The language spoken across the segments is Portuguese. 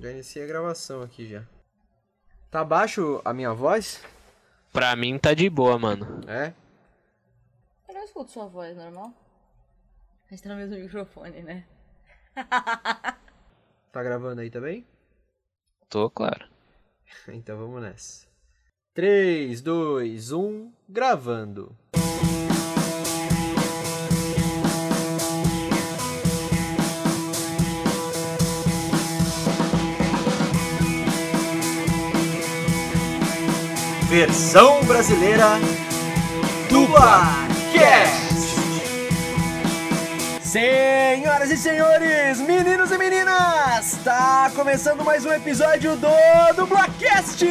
Já iniciei a gravação aqui já. Tá baixo a minha voz? Pra mim tá de boa, mano. É? Eu não escuto sua voz, normal? A gente tá no mesmo microfone, né? Tá gravando aí também? Tô, claro. Então vamos nessa. 3, 2, 1, gravando. Versão brasileira Dublacast. Senhoras e senhores, meninos e meninas, tá começando mais um episódio do Dublacast,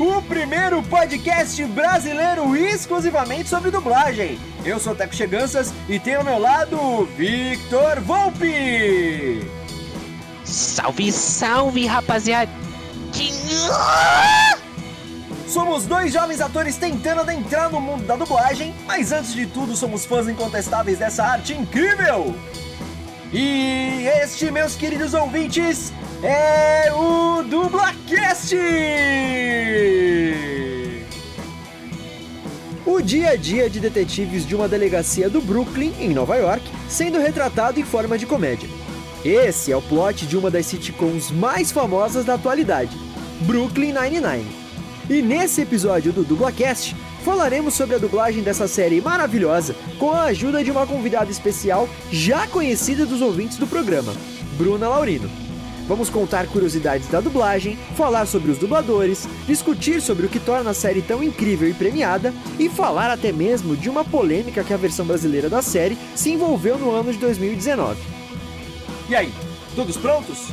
o primeiro podcast brasileiro exclusivamente sobre dublagem. Eu sou o Teco Cheganças e tenho ao meu lado Victor Volpe. Salve, salve, rapaziada! Somos dois jovens atores tentando adentrar no mundo da dublagem, mas antes de tudo somos fãs incontestáveis dessa arte incrível! E este, meus queridos ouvintes, é o Dublacast! O dia a dia de detetives de uma delegacia do Brooklyn, em Nova York, sendo retratado em forma de comédia. Esse é o plot de uma das sitcoms mais famosas da atualidade, Brooklyn Nine-Nine. E nesse episódio do Dublacast, falaremos sobre a dublagem dessa série maravilhosa com a ajuda de uma convidada especial já conhecida dos ouvintes do programa, Bruna Laurino. Vamos contar curiosidades da dublagem, falar sobre os dubladores, discutir sobre o que torna a série tão incrível e premiada e falar até mesmo de uma polêmica que a versão brasileira da série se envolveu no ano de 2019. E aí, todos prontos?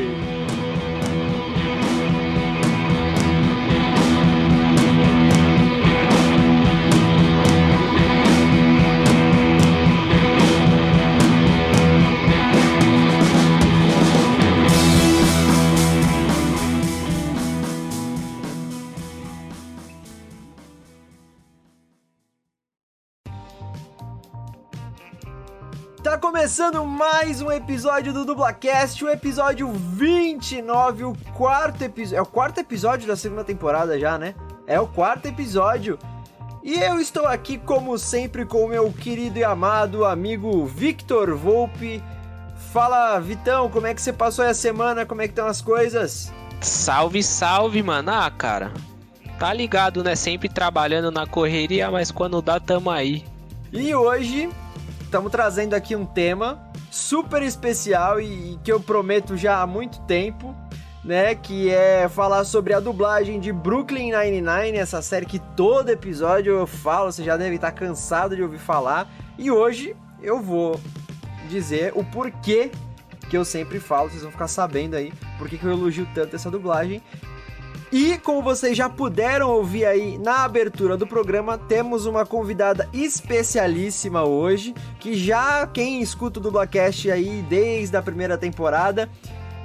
Começando mais um episódio do Dublacast, o episódio 29, o quarto episódio. É o quarto episódio da segunda temporada já, né? É o quarto episódio. E eu estou aqui, como sempre, com o meu querido e amado amigo Victor Volpe. Fala, Vitão, como é que você passou a semana? Como é que estão as coisas? Salve, salve, mano. Ah, cara. Tá ligado, né? Sempre trabalhando na correria, mas quando dá, tamo aí. E hoje estamos trazendo aqui um tema super especial e, e que eu prometo já há muito tempo, né? Que é falar sobre a dublagem de Brooklyn Nine-Nine, essa série que todo episódio eu falo, você já deve estar cansado de ouvir falar. E hoje eu vou dizer o porquê que eu sempre falo, vocês vão ficar sabendo aí porque que eu elogio tanto essa dublagem. E como vocês já puderam ouvir aí na abertura do programa, temos uma convidada especialíssima hoje, que já quem escuta o Dublacast aí desde a primeira temporada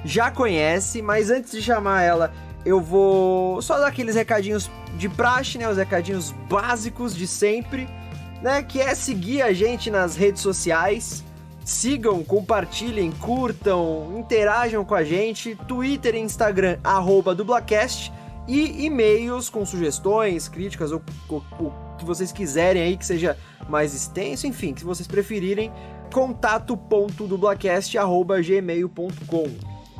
já conhece, mas antes de chamar ela, eu vou só dar aqueles recadinhos de praxe, né, os recadinhos básicos de sempre, né, que é seguir a gente nas redes sociais. Sigam, compartilhem, curtam, interajam com a gente. Twitter e Instagram, arroba dublacast. E e-mails com sugestões, críticas ou o que vocês quiserem aí que seja mais extenso, enfim, que vocês preferirem, contato.dublacast.gmail.com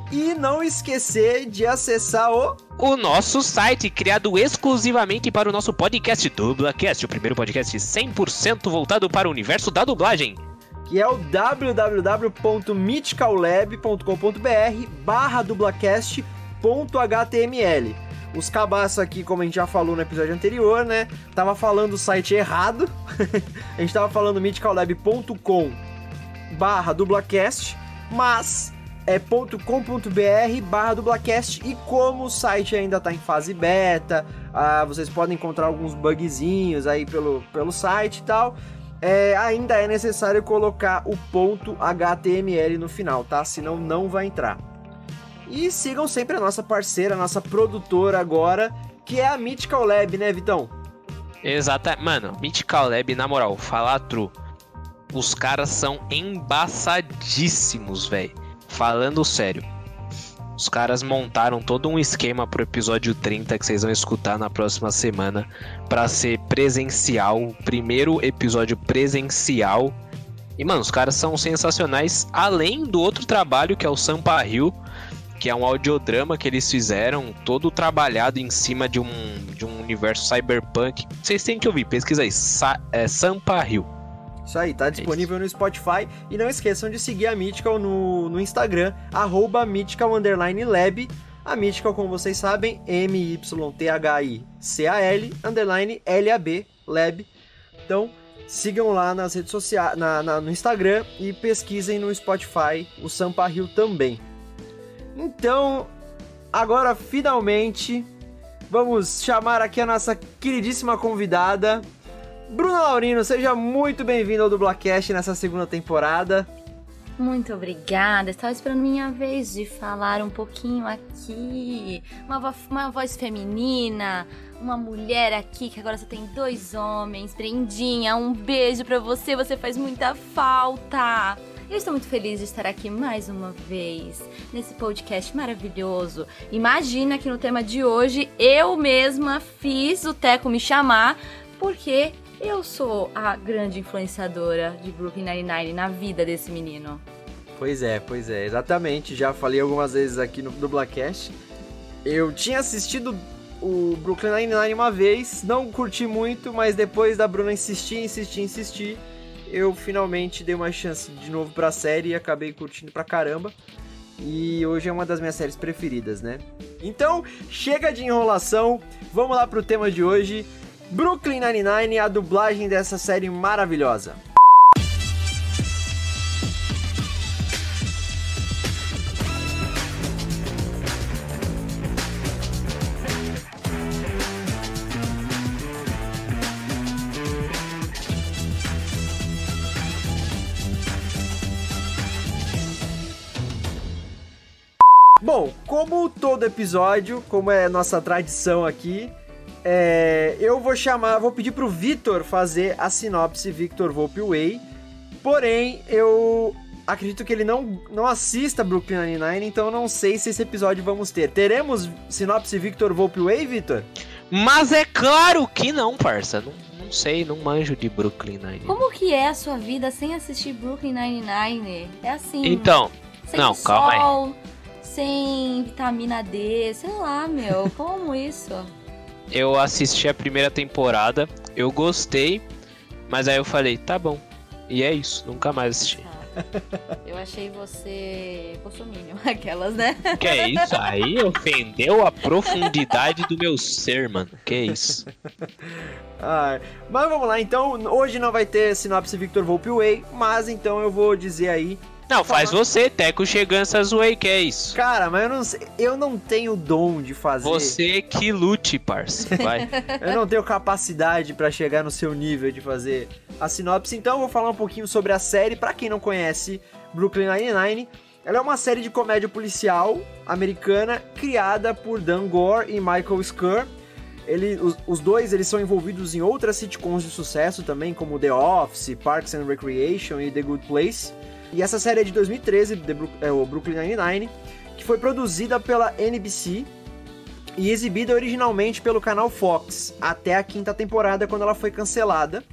E não esquecer de acessar o O nosso site, criado exclusivamente para o nosso podcast Dublacast, o primeiro podcast 100% voltado para o universo da dublagem. Que é o www.mythicallab.com.br barra dublacast.html. Os cabaços aqui, como a gente já falou no episódio anterior, né? Tava falando o site errado. a gente tava falando mythicallab.com barra dublacast, mas é .com.br barra dublacast e como o site ainda tá em fase beta, ah, vocês podem encontrar alguns bugzinhos aí pelo, pelo site e tal, é, ainda é necessário colocar o ponto HTML no final, tá? Senão não vai entrar. E sigam sempre a nossa parceira, a nossa produtora agora, que é a Mythical Lab, né, Vitão? Exata. Mano, Mythical Lab, na moral, falar true. Os caras são embaçadíssimos, velho. Falando sério. Os caras montaram todo um esquema pro episódio 30 que vocês vão escutar na próxima semana para ser presencial, primeiro episódio presencial. E mano, os caras são sensacionais, além do outro trabalho que é o Sampa Hill, que é um audiodrama que eles fizeram, todo trabalhado em cima de um, de um universo cyberpunk. Vocês têm que ouvir, pesquisa aí, Sa é, Sampa Hill. Isso aí, tá disponível no Spotify. E não esqueçam de seguir a Mythical no, no Instagram, arroba Mythical Lab. A Mythical, como vocês sabem, M-Y-T-H-I-C-A-L, underline L-A-B, Lab. Então, sigam lá nas redes sociais, na, na, no Instagram e pesquisem no Spotify o Sampa Rio também. Então, agora finalmente, vamos chamar aqui a nossa queridíssima convidada, Bruna Laurino, seja muito bem-vindo ao Dublacast nessa segunda temporada. Muito obrigada. Estava esperando minha vez de falar um pouquinho aqui. Uma, vo uma voz feminina, uma mulher aqui que agora só tem dois homens. Brendinha, um beijo para você. Você faz muita falta. Eu estou muito feliz de estar aqui mais uma vez nesse podcast maravilhoso. Imagina que no tema de hoje eu mesma fiz o Teco me chamar porque eu sou a grande influenciadora de Brooklyn Nine-Nine na vida desse menino. Pois é, pois é, exatamente. Já falei algumas vezes aqui no Dublacast. Eu tinha assistido o Brooklyn Nine-Nine uma vez, não curti muito, mas depois da Bruna insistir, insistir, insistir, eu finalmente dei uma chance de novo pra série e acabei curtindo pra caramba. E hoje é uma das minhas séries preferidas, né? Então, chega de enrolação, vamos lá pro tema de hoje. Brooklyn Nine-Nine, a dublagem dessa série maravilhosa. Bom, como todo episódio, como é nossa tradição aqui, é, eu vou chamar, vou pedir pro Vitor fazer a sinopse Victor Volpe Way. Porém, eu acredito que ele não, não assista Brooklyn Nine-Nine, então eu não sei se esse episódio vamos ter. Teremos sinopse Victor Volpe Way, Vitor? Mas é claro que não, parça. Não, não sei, não manjo de Brooklyn Nine. Como que é a sua vida sem assistir Brooklyn Nine-Nine? É assim. Então, sem não, sol, calma aí. sem vitamina D, sei lá, meu. Como isso? Eu assisti a primeira temporada, eu gostei, mas aí eu falei, tá bom. E é isso, nunca mais assisti. Tá. Eu achei você bolsominion, aquelas, né? Que é isso? Aí ofendeu a profundidade do meu ser, mano. Que é isso? Ah, mas vamos lá, então. Hoje não vai ter sinopse Victor Volpe Way, mas então eu vou dizer aí Não, faz você, Teco Chegança Zoei, que é isso. Cara, mas eu não sei, eu não tenho dom de fazer. Você que lute, parça. Vai. Eu não tenho capacidade pra chegar no seu nível de fazer a sinopse, então eu vou falar um pouquinho sobre a série. Pra quem não conhece, Brooklyn Nine-Nine, ela é uma série de comédia policial americana criada por Dan Gore e Michael Schur. Ele, os, os dois eles são envolvidos em outras sitcoms de sucesso também, como The Office, Parks and Recreation e The Good Place. E essa série é de 2013, The Brook- é, o Brooklyn Nine-Nine, que foi produzida pela NBC e exibida originalmente pelo canal Fox até a quinta temporada, quando ela foi cancelada.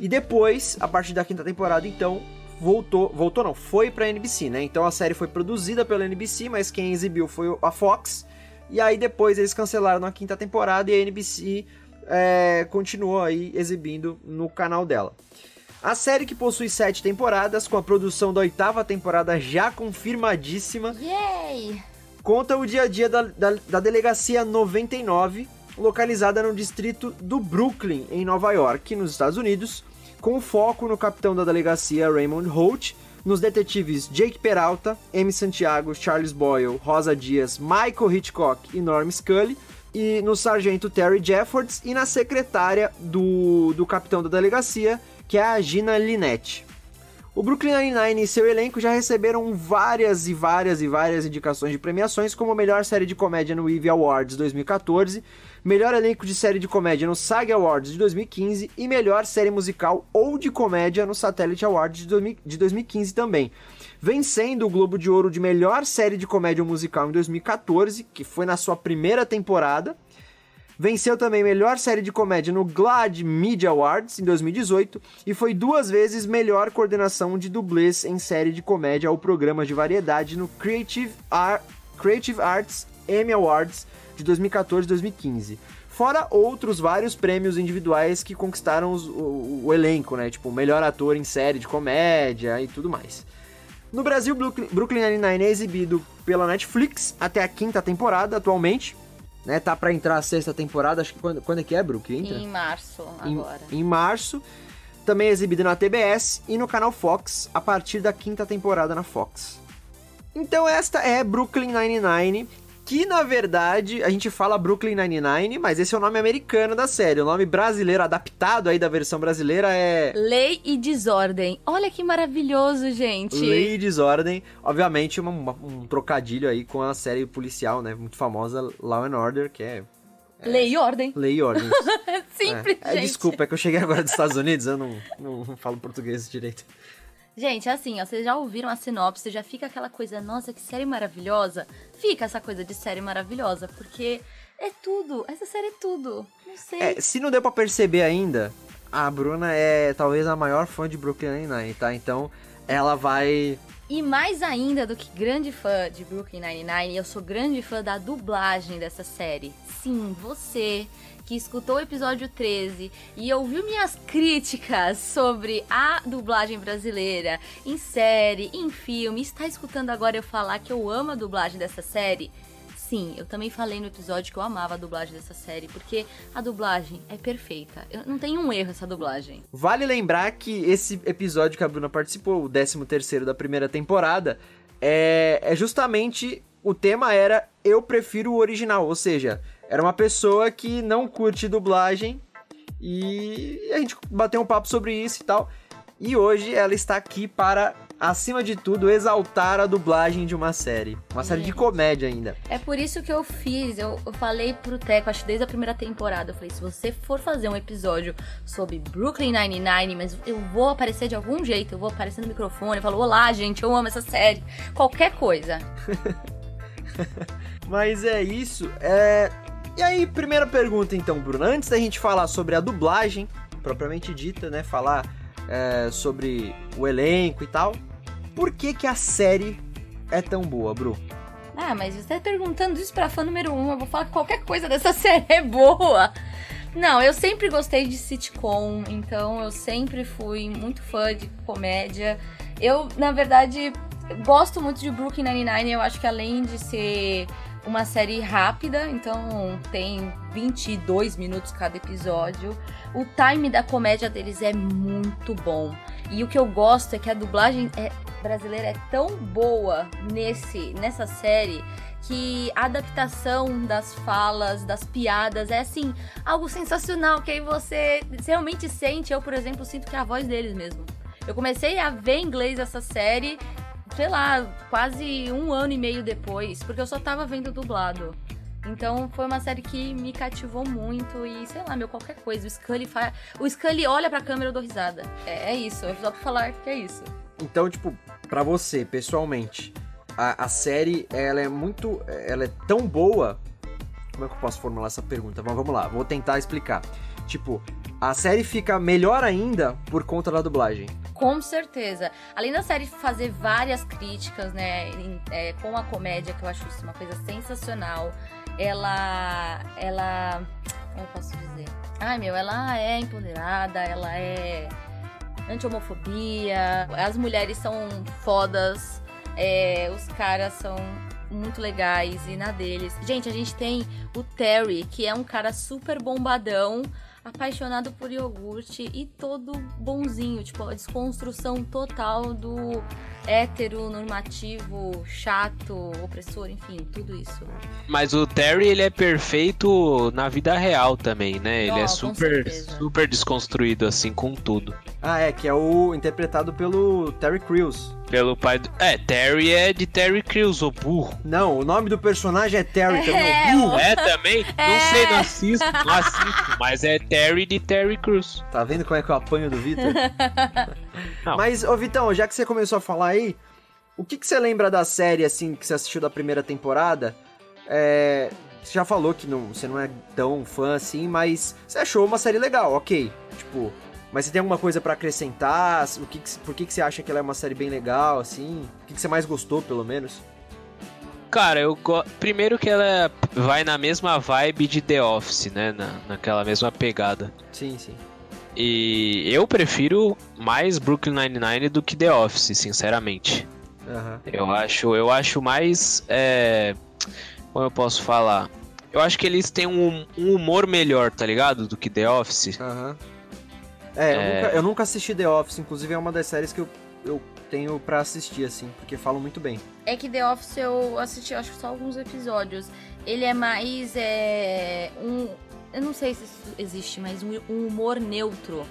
E depois, a partir da quinta temporada, então, voltou, voltou não, foi pra NBC, né? Então a série foi produzida pela NBC, mas quem exibiu foi a Fox. E aí depois eles cancelaram na quinta temporada e a NBC é, continuou aí exibindo no canal dela. A série que possui sete temporadas, com a produção da oitava temporada já confirmadíssima, Yay! conta o dia a dia da, da, da Delegacia 99, localizada no distrito do Brooklyn, em Nova York, nos Estados Unidos, com foco no capitão da delegacia Raymond Holt, nos detetives Jake Peralta, Amy Santiago, Charles Boyle, Rosa Dias, Michael Hitchcock e Norm Scully, e no sargento Terry Jeffords e na secretária do, do capitão da delegacia, que é a Gina Linette. O Brooklyn Nine-Nine e seu elenco já receberam várias e várias e várias indicações de premiações como melhor série de comédia no Ivy Awards 2014, melhor elenco de série de comédia no SAG Awards de 2015 e melhor série musical ou de comédia no Satellite Awards de 2015 também. Vencendo o Globo de Ouro de melhor série de comédia musical em 2014, que foi na sua primeira temporada. Venceu também melhor série de comédia no GLAAD Media Awards em 2018 e foi duas vezes melhor coordenação de dublês em série de comédia ou programas de variedade no Creative, Ar Creative Arts Emmy Awards de 2014 e 2015. Fora outros vários prêmios individuais que conquistaram os, o, o, elenco, né? Tipo, melhor ator em série de comédia e tudo mais. No Brasil, Brooklyn Nine-Nine é exibido pela Netflix até a quinta temporada atualmente. Né, tá para entrar a sexta temporada, acho que quando, quando é que é, Brooklyn? Entra? Em março, agora. Em, em março. Também é exibido na TBS e no canal Fox a partir da quinta temporada na Fox. Então esta é Brooklyn Nine-Nine, que na verdade a gente fala Brooklyn Nine-Nine, mas esse é o nome americano da série. O nome brasileiro adaptado aí da versão brasileira é Lei e Desordem. Olha que maravilhoso, gente. Lei e Desordem, obviamente uma, uma, um trocadilho aí com a série policial, né, muito famosa Law and Order, que é é. Lei e ordem. Lei e ordem. Simples, é. é. Desculpa, é que eu cheguei agora dos Estados Unidos, eu não, não falo português direito. Gente, assim, ó, vocês já ouviram a sinopse, já fica aquela coisa, nossa, que série maravilhosa. Fica essa coisa de série maravilhosa, porque é tudo. Essa série é tudo. Não sei. É, se não deu pra perceber ainda, a Bruna é talvez a maior fã de Brooklyn Nine-Nine, tá? Então, ela vai... E mais ainda do que grande fã de Brooklyn Nine-Nine, eu sou grande fã da dublagem dessa série. Sim, você que escutou o episódio 13 e ouviu minhas críticas sobre a dublagem brasileira em série, em filme, está escutando agora eu falar que eu amo a dublagem dessa série? Sim, eu também falei no episódio que eu amava a dublagem dessa série, porque a dublagem é perfeita. Eu, não tem um erro essa dublagem. Vale lembrar que esse episódio que a Bruna participou, o 13 terceiro da primeira temporada, é, é justamente o tema era eu prefiro o original, ou seja, era uma pessoa que não curte dublagem e a gente bateu um papo sobre isso e tal. E hoje ela está aqui para, acima de tudo, exaltar a dublagem de uma série. Uma série de comédia ainda. É por isso que eu fiz, eu, eu falei pro Teco, acho que desde a primeira temporada, eu falei, se você for fazer um episódio sobre Brooklyn Nine-Nine, mas eu vou aparecer de algum jeito, eu vou aparecer no microfone, eu falo, olá gente, eu amo essa série. Qualquer coisa. mas é isso, é... E aí, primeira pergunta então, Bruno. Antes da gente falar sobre a dublagem, propriamente dita, né? Falar é, sobre o elenco e tal. Por que que a série é tão boa, Bru? Ah, mas você tá perguntando isso pra fã número um. Eu vou falar que qualquer coisa dessa série é boa. Não, eu sempre gostei de sitcom, então eu sempre fui muito fã de comédia. Eu, na verdade, gosto muito de Brooklyn Nine-Nine. Eu acho que além de ser uma série rápida, então tem 22 minutos cada episódio. O time da comédia deles é muito bom. E o que eu gosto é que a dublagem é, brasileira é tão boa nesse nessa série que a adaptação das falas, das piadas é assim, algo sensacional que aí você, realmente sente, eu, por exemplo, sinto que é a voz deles mesmo. Eu comecei a ver inglês essa série sei lá, quase um ano e meio depois, porque eu só tava vendo dublado. Então foi uma série que me cativou muito e, sei lá, meu, qualquer coisa. O Scully, fa... o Scully olha pra câmera e eu dou risada. É, é isso, eu só pra falar que é isso. Então, tipo, pra você, pessoalmente, a, a série, ela é muito. Ela é tão boa. Como é que eu posso formular essa pergunta? Mas vamos lá, vou tentar explicar. Tipo, a série fica melhor ainda por conta da dublagem. Com certeza. Além da série fazer várias críticas, né, em, é, com a comédia, que eu acho isso uma coisa sensacional, ela. Ela. Como eu posso dizer? Ai, meu, ela é empoderada, ela é anti-homofobia, as mulheres são fodas, é, os caras são muito legais e na deles. Gente, a gente tem o Terry, que é um cara super bombadão apaixonado por iogurte e todo bonzinho, tipo, a desconstrução total do hétero, normativo, chato, opressor, enfim, tudo isso. Mas o Terry, ele é perfeito na vida real também, né? Ele oh, é super, super desconstruído, assim, com tudo. Ah, é, que é o interpretado pelo Terry Crews. Pelo pai do... É, Terry é de Terry Crews, o burro. Não, o nome do personagem é Terry É, também, o burro. É também? Não sei, não assisto, não assisto. Mas é Terry de Terry Crews. Tá vendo como é que eu apanho do Vitor? Não. Mas, ô Vitão, já que você começou a falar aí, o que, que você lembra da série, assim, que você assistiu da primeira temporada? É, Você já falou que não, você não é tão fã assim, mas você achou uma série legal, ok. Tipo, mas você tem alguma coisa pra acrescentar? O que que- por que, que você acha que ela é uma série bem legal, assim? O que, que você mais gostou, pelo menos? Cara, eu go... primeiro que ela vai na mesma vibe de The Office, né? Na, naquela mesma pegada. Sim, sim. E eu prefiro mais Brooklyn Nine-Nine do que The Office, sinceramente. Aham. Eu acho, eu acho mais. É... Como eu posso falar? Eu acho que eles têm um, um humor melhor, tá ligado? Do que The Office. Aham. É, Eu, É. nunca, eu nunca assisti The Office, inclusive é uma das séries que eu, eu tenho pra assistir, assim, porque falam muito bem. É que The Office eu assisti, acho que só alguns episódios. Ele é mais. É, um. Eu não sei se isso existe, mas um, um humor neutro.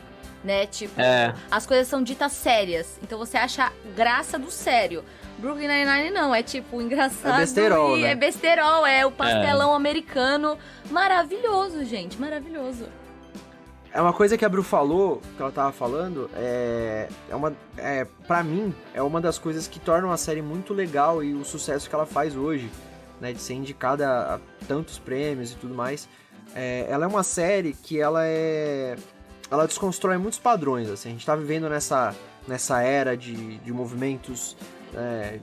Né? Tipo, É. as coisas são ditas sérias. Então você acha graça do sério. Brooklyn Nine-Nine não, é tipo engraçado. É besterol, e né? É besterol, é o pastelão americano. Maravilhoso, gente, maravilhoso. É uma coisa que a Bru falou, que ela tava falando, é, é uma, é, pra mim, é uma das coisas que tornam a série muito legal e o sucesso que ela faz hoje, né, de ser indicada a tantos prêmios e tudo mais. É, ela é uma série que ela é, ela desconstrói muitos padrões, assim, a gente tá vivendo nessa, nessa era de, de movimentos, é,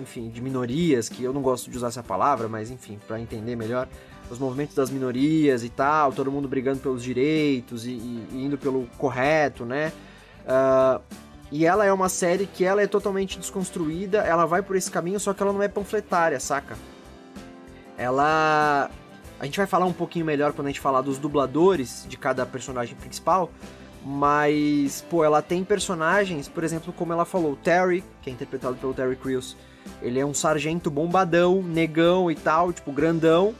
enfim, de minorias, que eu não gosto de usar essa palavra, mas enfim, pra entender melhor, os movimentos das minorias e tal, todo mundo brigando pelos direitos e, e- e indo pelo correto, né? Ah, e ela é uma série que ela é totalmente desconstruída, ela vai por esse caminho, só que ela não é panfletária, saca? Ela. A gente vai falar um pouquinho melhor quando a gente falar dos dubladores de cada personagem principal, mas, pô, ela tem personagens, por exemplo, como ela falou, o Terry, que é interpretado pelo Terry Crews, ele é um sargento bombadão, negão e tal, tipo, grandão,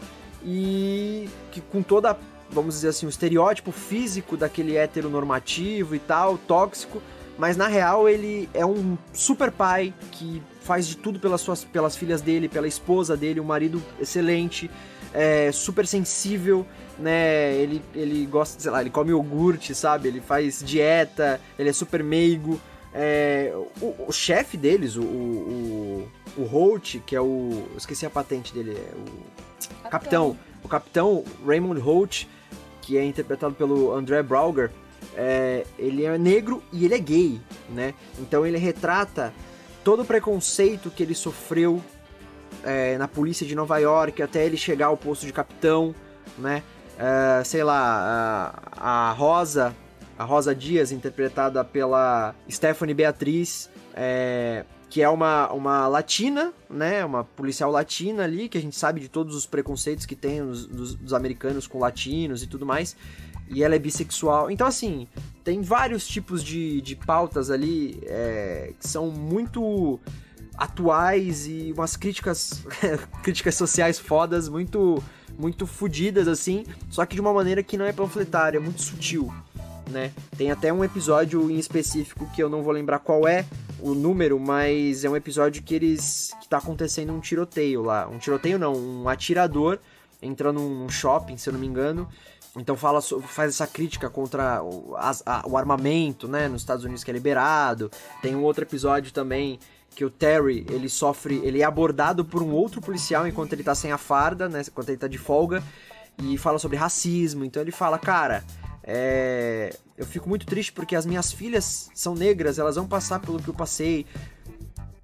e que com toda, vamos dizer assim, o estereótipo físico daquele heteronormativo e tal, tóxico, mas na real ele é um super pai que faz de tudo pelas suas pelas filhas dele, pela esposa dele, um marido excelente, é, super sensível, né? Ele, ele gosta, sei lá, ele come iogurte, sabe? Ele faz dieta, ele é super meigo. É, o, o chefe deles, o, o, o, Holt, que é o. eu Esqueci a patente dele, é o. Capitão. O capitão Raymond Holt, que é interpretado pelo André Brauger, é, ele é negro e ele é gay, né? Então ele retrata todo o preconceito que ele sofreu é, na polícia de Nova York até ele chegar ao posto de capitão, né? É, sei lá, a, a Rosa, a Rosa Dias, interpretada pela Stephanie Beatriz, é, que é uma, uma latina, né? Uma policial latina ali, que a gente sabe de todos os preconceitos que tem os, dos, dos americanos com latinos e tudo mais. E ela é bissexual. Então, assim, tem vários tipos de, de pautas ali é, que são muito atuais e umas críticas críticas sociais fodas muito muito fodidas assim, só que de uma maneira que não é panfletária, é muito sutil, né? Tem até um episódio em específico que eu não vou lembrar qual é o número, mas é um episódio que eles que tá acontecendo um tiroteio lá, um tiroteio não, um atirador entra num shopping, se eu não me engano. Então fala, faz essa crítica contra o, a- o armamento, né, nos Estados Unidos que é liberado. Tem um outro episódio também que o Terry, ele sofre, ele é abordado por um outro policial enquanto ele tá sem a farda, né, enquanto ele tá de folga, e fala sobre racismo. Então ele fala, cara, é, eu fico muito triste porque as minhas filhas são negras, elas vão passar pelo que eu passei.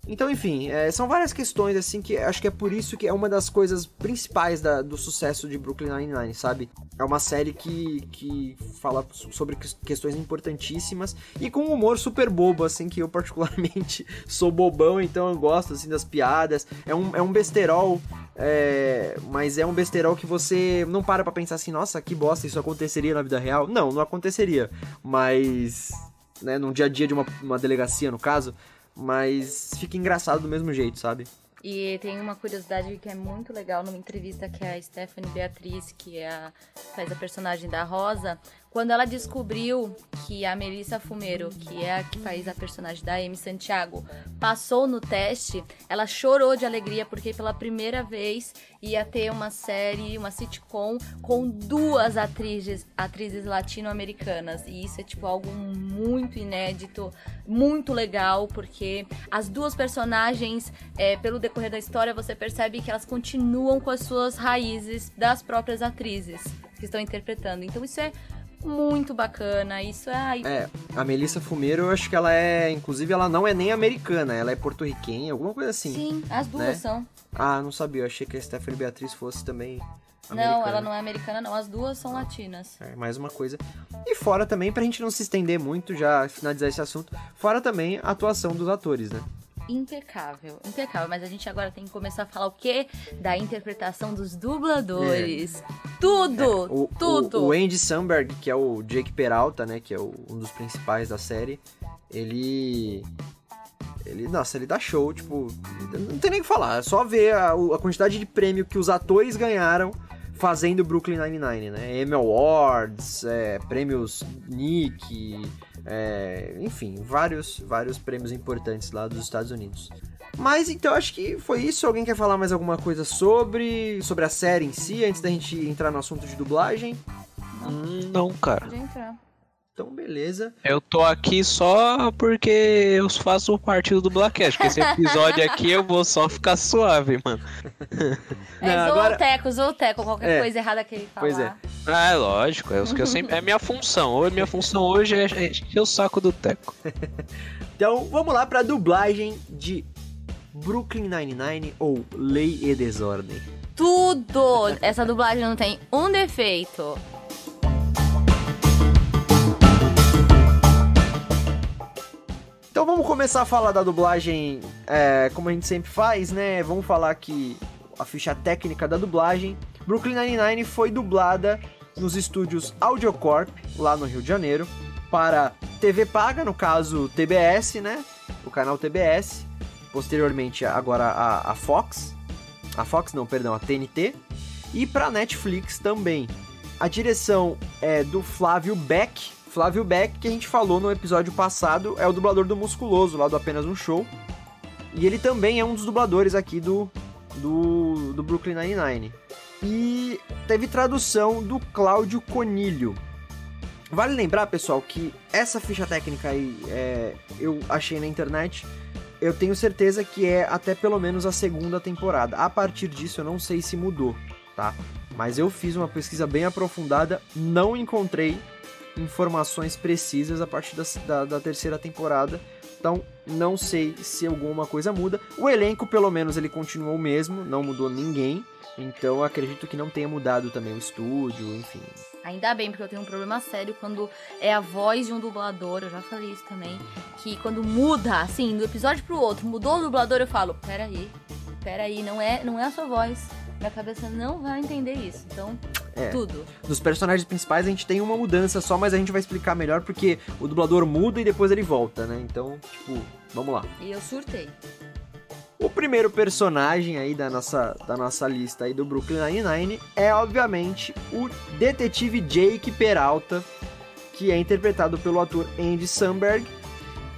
Então, enfim, é, são várias questões, assim, que acho que é por isso que é uma das coisas principais da- do sucesso de Brooklyn Nine-Nine, sabe? É uma série que, que fala so- sobre ques- questões importantíssimas e com um humor super bobo, assim, que eu particularmente sou bobão, então eu gosto, assim, das piadas. É um, é um besterol, é, mas é um besterol que você não para pra pensar assim, nossa, que bosta, isso aconteceria na vida real. Não, não aconteceria, mas... Né, num dia a dia de uma, uma delegacia, no caso, mas fica engraçado do mesmo jeito, sabe? E tem uma curiosidade que é muito legal numa entrevista que a Stephanie Beatriz, que é a, faz a personagem da Rosa, Quando ela descobriu que a Melissa Fumero, que é a que faz a personagem da Amy Santiago, passou no teste, ela chorou de alegria porque pela primeira vez ia ter uma série, uma sitcom com duas atrizes, atrizes latino-americanas. E isso é tipo algo muito inédito, muito legal, porque as duas personagens, é, pelo decorrer da história, você percebe que elas continuam com as suas raízes das próprias atrizes que estão interpretando. Então isso é muito bacana. Isso é. É, a Melissa Fumeiro, eu acho que ela é. Inclusive, ela não é nem americana, ela é porto-riquenha, alguma coisa assim. Sim, as duas né? são. Ah, não sabia, eu achei que a Stephanie Beatriz fosse também. Não, americana. ela não é americana, não. As duas são latinas. É, mais uma coisa. E fora também, pra gente não se estender muito, já finalizar esse assunto, fora também a atuação dos atores, né? Impecável, impecável. Mas a gente agora tem que começar a falar o quê? Da interpretação dos dubladores. Tudo! É, o, tudo! O, o Andy Samberg, que é o Jake Peralta, né? Que é o- um dos principais da série, ele. Ele, nossa, ele dá show, tipo, não tem nem o que falar, é só ver a, a quantidade de prêmio que os atores ganharam fazendo Brooklyn Nine-Nine, né? Emmy Awards, é, prêmios Nick, é, enfim, vários, vários prêmios importantes lá dos Estados Unidos. Mas então acho que foi isso. Alguém quer falar mais alguma coisa sobre, sobre a série em si, antes da gente entrar no assunto de dublagem? Hum, Não, cara. Pode entrar. Então, beleza. Eu tô aqui só porque eu faço parte do Dublacast. Que esse episódio aqui eu vou só ficar suave, mano. É, Não, agora- o Teco, zoa o Teco. Qualquer É. coisa errada que ele falar. Pois é. Ah, é lógico. É, o que eu sempre, é minha função. Hoje, minha função hoje é é encher o saco do Teco. Então, vamos lá pra dublagem de Brooklyn Nine-Nine ou Lei e Desordem. Tudo! Essa dublagem não tem um defeito. Então vamos começar a falar da dublagem é, como a gente sempre faz, né? Vamos falar aqui a ficha técnica da dublagem. Brooklyn Nine-Nine foi dublada nos estúdios Audiocorp, lá no Rio de Janeiro, para TV paga, no caso TBS, né? O canal TBS. Posteriormente, agora a, a Fox. A Fox, não, perdão, a TNT. E para Netflix também. A direção é do Flávio Beck. Flávio Beck, que a gente falou no episódio passado, é o dublador do Musculoso, lá do Apenas um Show. E ele também é um dos dubladores aqui do, do, do Brooklyn Nine-Nine. E teve tradução do Cláudio Conilho. Vale lembrar, pessoal, que essa ficha técnica aí é, eu achei na internet. Eu tenho certeza que é até pelo menos a segunda temporada. A partir disso, eu não sei se mudou, tá? Mas eu fiz uma pesquisa bem aprofundada, não encontrei informações precisas a partir da, da, da terceira temporada. Então, não sei se alguma coisa muda. O elenco, pelo menos, ele continua o mesmo, não mudou ninguém. Então, acredito que não tenha mudado também o estúdio, enfim. Ainda bem, porque eu tenho um problema sério quando é a voz de um dublador, eu já falei isso também, que quando muda, assim, do episódio pro outro, mudou o dublador, eu falo, peraí, peraí, não é, não é a sua voz. Minha cabeça não vai entender isso. Então, É. tudo. Dos personagens principais a gente tem uma mudança só, mas a gente vai explicar melhor porque o dublador muda e depois ele volta, né? Então, tipo, vamos lá. E eu surtei. O primeiro personagem aí da nossa, da nossa lista aí do Brooklyn Nine-Nine é, obviamente, o detetive Jake Peralta, que é interpretado pelo ator Andy Samberg.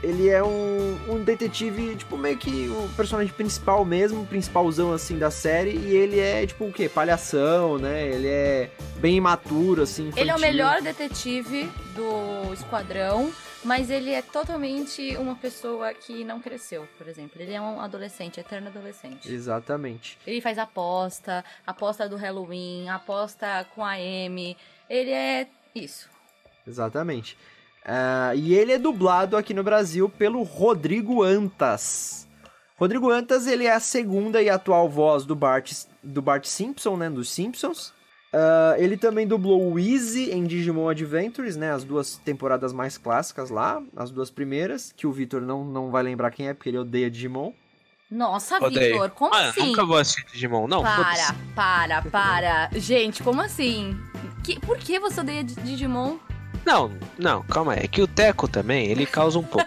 Ele é um, um detetive, tipo, meio que o personagem principal mesmo, principalzão, assim, da série. E ele é, tipo, o quê? Palhação, né? Ele é bem imaturo, assim, Ele é o infantil. melhor detetive do esquadrão, mas ele é totalmente uma pessoa que não cresceu, por exemplo. Ele é um adolescente, eterno adolescente. Exatamente. Ele faz aposta, aposta do Halloween, aposta com a Amy. Ele é isso. Exatamente. Ah, e ele é dublado aqui no Brasil pelo Rodrigo Antas. Rodrigo Antas, ele é a segunda e atual voz do Bart, do Bart Simpson, né, dos Simpsons. Ah, ele também dublou o Easy em Digimon Adventures, né, as duas temporadas mais clássicas lá, as duas primeiras, que o Vitor não, não vai lembrar quem é, porque ele odeia Digimon. Nossa. Vitor, como Ah, assim? nunca vou assistir Digimon, não. Para, para, para. Gente, como assim? Que, por que você odeia Di- Digimon? Não, não, calma aí. É que o Teco também, ele causa um pouco.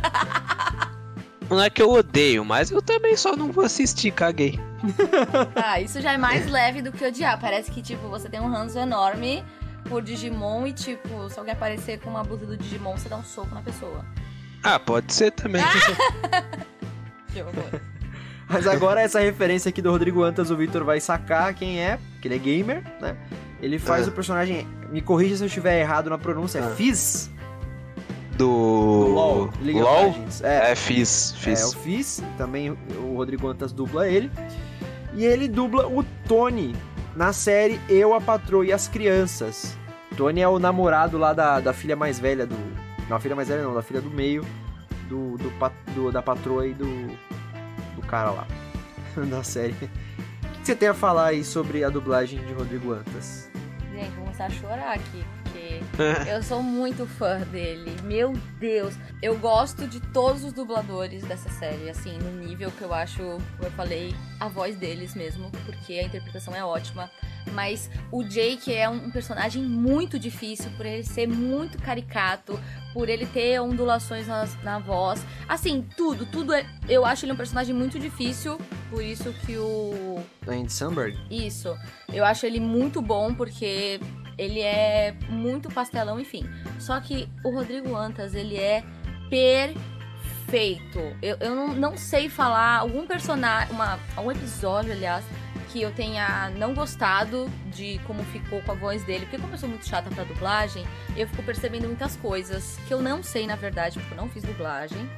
Não é que eu odeio, mas eu também só não vou assistir, caguei. Ah, isso já é mais leve do que odiar. Parece que, tipo, você tem um ranço enorme por Digimon e, tipo, se alguém aparecer com uma blusa do Digimon, você dá um soco na pessoa. Ah, pode ser também. Que horror. Mas agora essa referência aqui do Rodrigo Antas, o Victor vai sacar quem é, porque ele é gamer, né? Ele faz Ah. o personagem, me corrija se eu estiver errado na pronúncia, é Ah. Fizz? Do. Do LoL. League LoL? É, É, fiz, fiz. É, o Fizz, também o Rodrigo Antas dubla ele. E ele dubla o Tony na série Eu, a Patroa e as Crianças. Tony é o namorado lá da, da filha mais velha do. Não, a filha mais velha não, da filha do meio, do, do, do- da patroa e do. do cara lá. da série. O que você tem a falar aí sobre a dublagem de Rodrigo Antas? Começar a chorar aqui, porque eu sou muito fã dele. Meu Deus. Eu gosto de todos os dubladores dessa série, assim, no nível que eu acho, como eu falei, a voz deles mesmo, porque a interpretação é ótima. Mas o Jake é um personagem muito difícil, por ele ser muito caricato, por ele ter ondulações na, na voz. Assim, tudo, tudo é. Eu acho ele um personagem muito difícil, por isso que o. Andy Samberg? Isso. Eu acho ele muito bom porque ele é muito pastelão, enfim. Só que o Rodrigo Antas, ele é perfeito. Eu, eu não, não sei falar algum personagem, uma, algum episódio, aliás, que eu tenha não gostado de como ficou com a voz dele. Porque como eu sou muito chata pra dublagem, eu fico percebendo muitas coisas que eu não sei, na verdade, porque eu não fiz dublagem.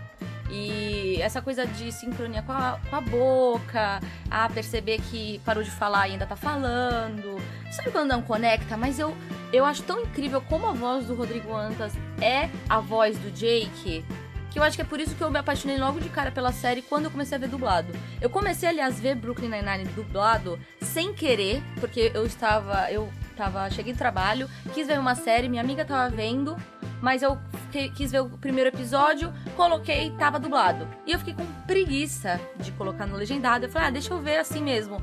E essa coisa de sincronia com a, com a boca, a perceber que parou de falar e ainda tá falando. Sabe quando não conecta? Mas eu, eu acho tão incrível como a voz do Rodrigo Antas é a voz do Jake. Que eu acho que é por isso que eu me apaixonei logo de cara pela série quando eu comecei a ver dublado. Eu comecei, aliás, a ver Brooklyn Nine-Nine dublado sem querer, porque eu estava. Eu tava. Cheguei do trabalho, quis ver uma série, minha amiga tava vendo, mas eu quis ver o primeiro episódio, coloquei, tava dublado. E eu fiquei com preguiça de colocar no legendado. Eu falei, ah, deixa eu ver assim mesmo.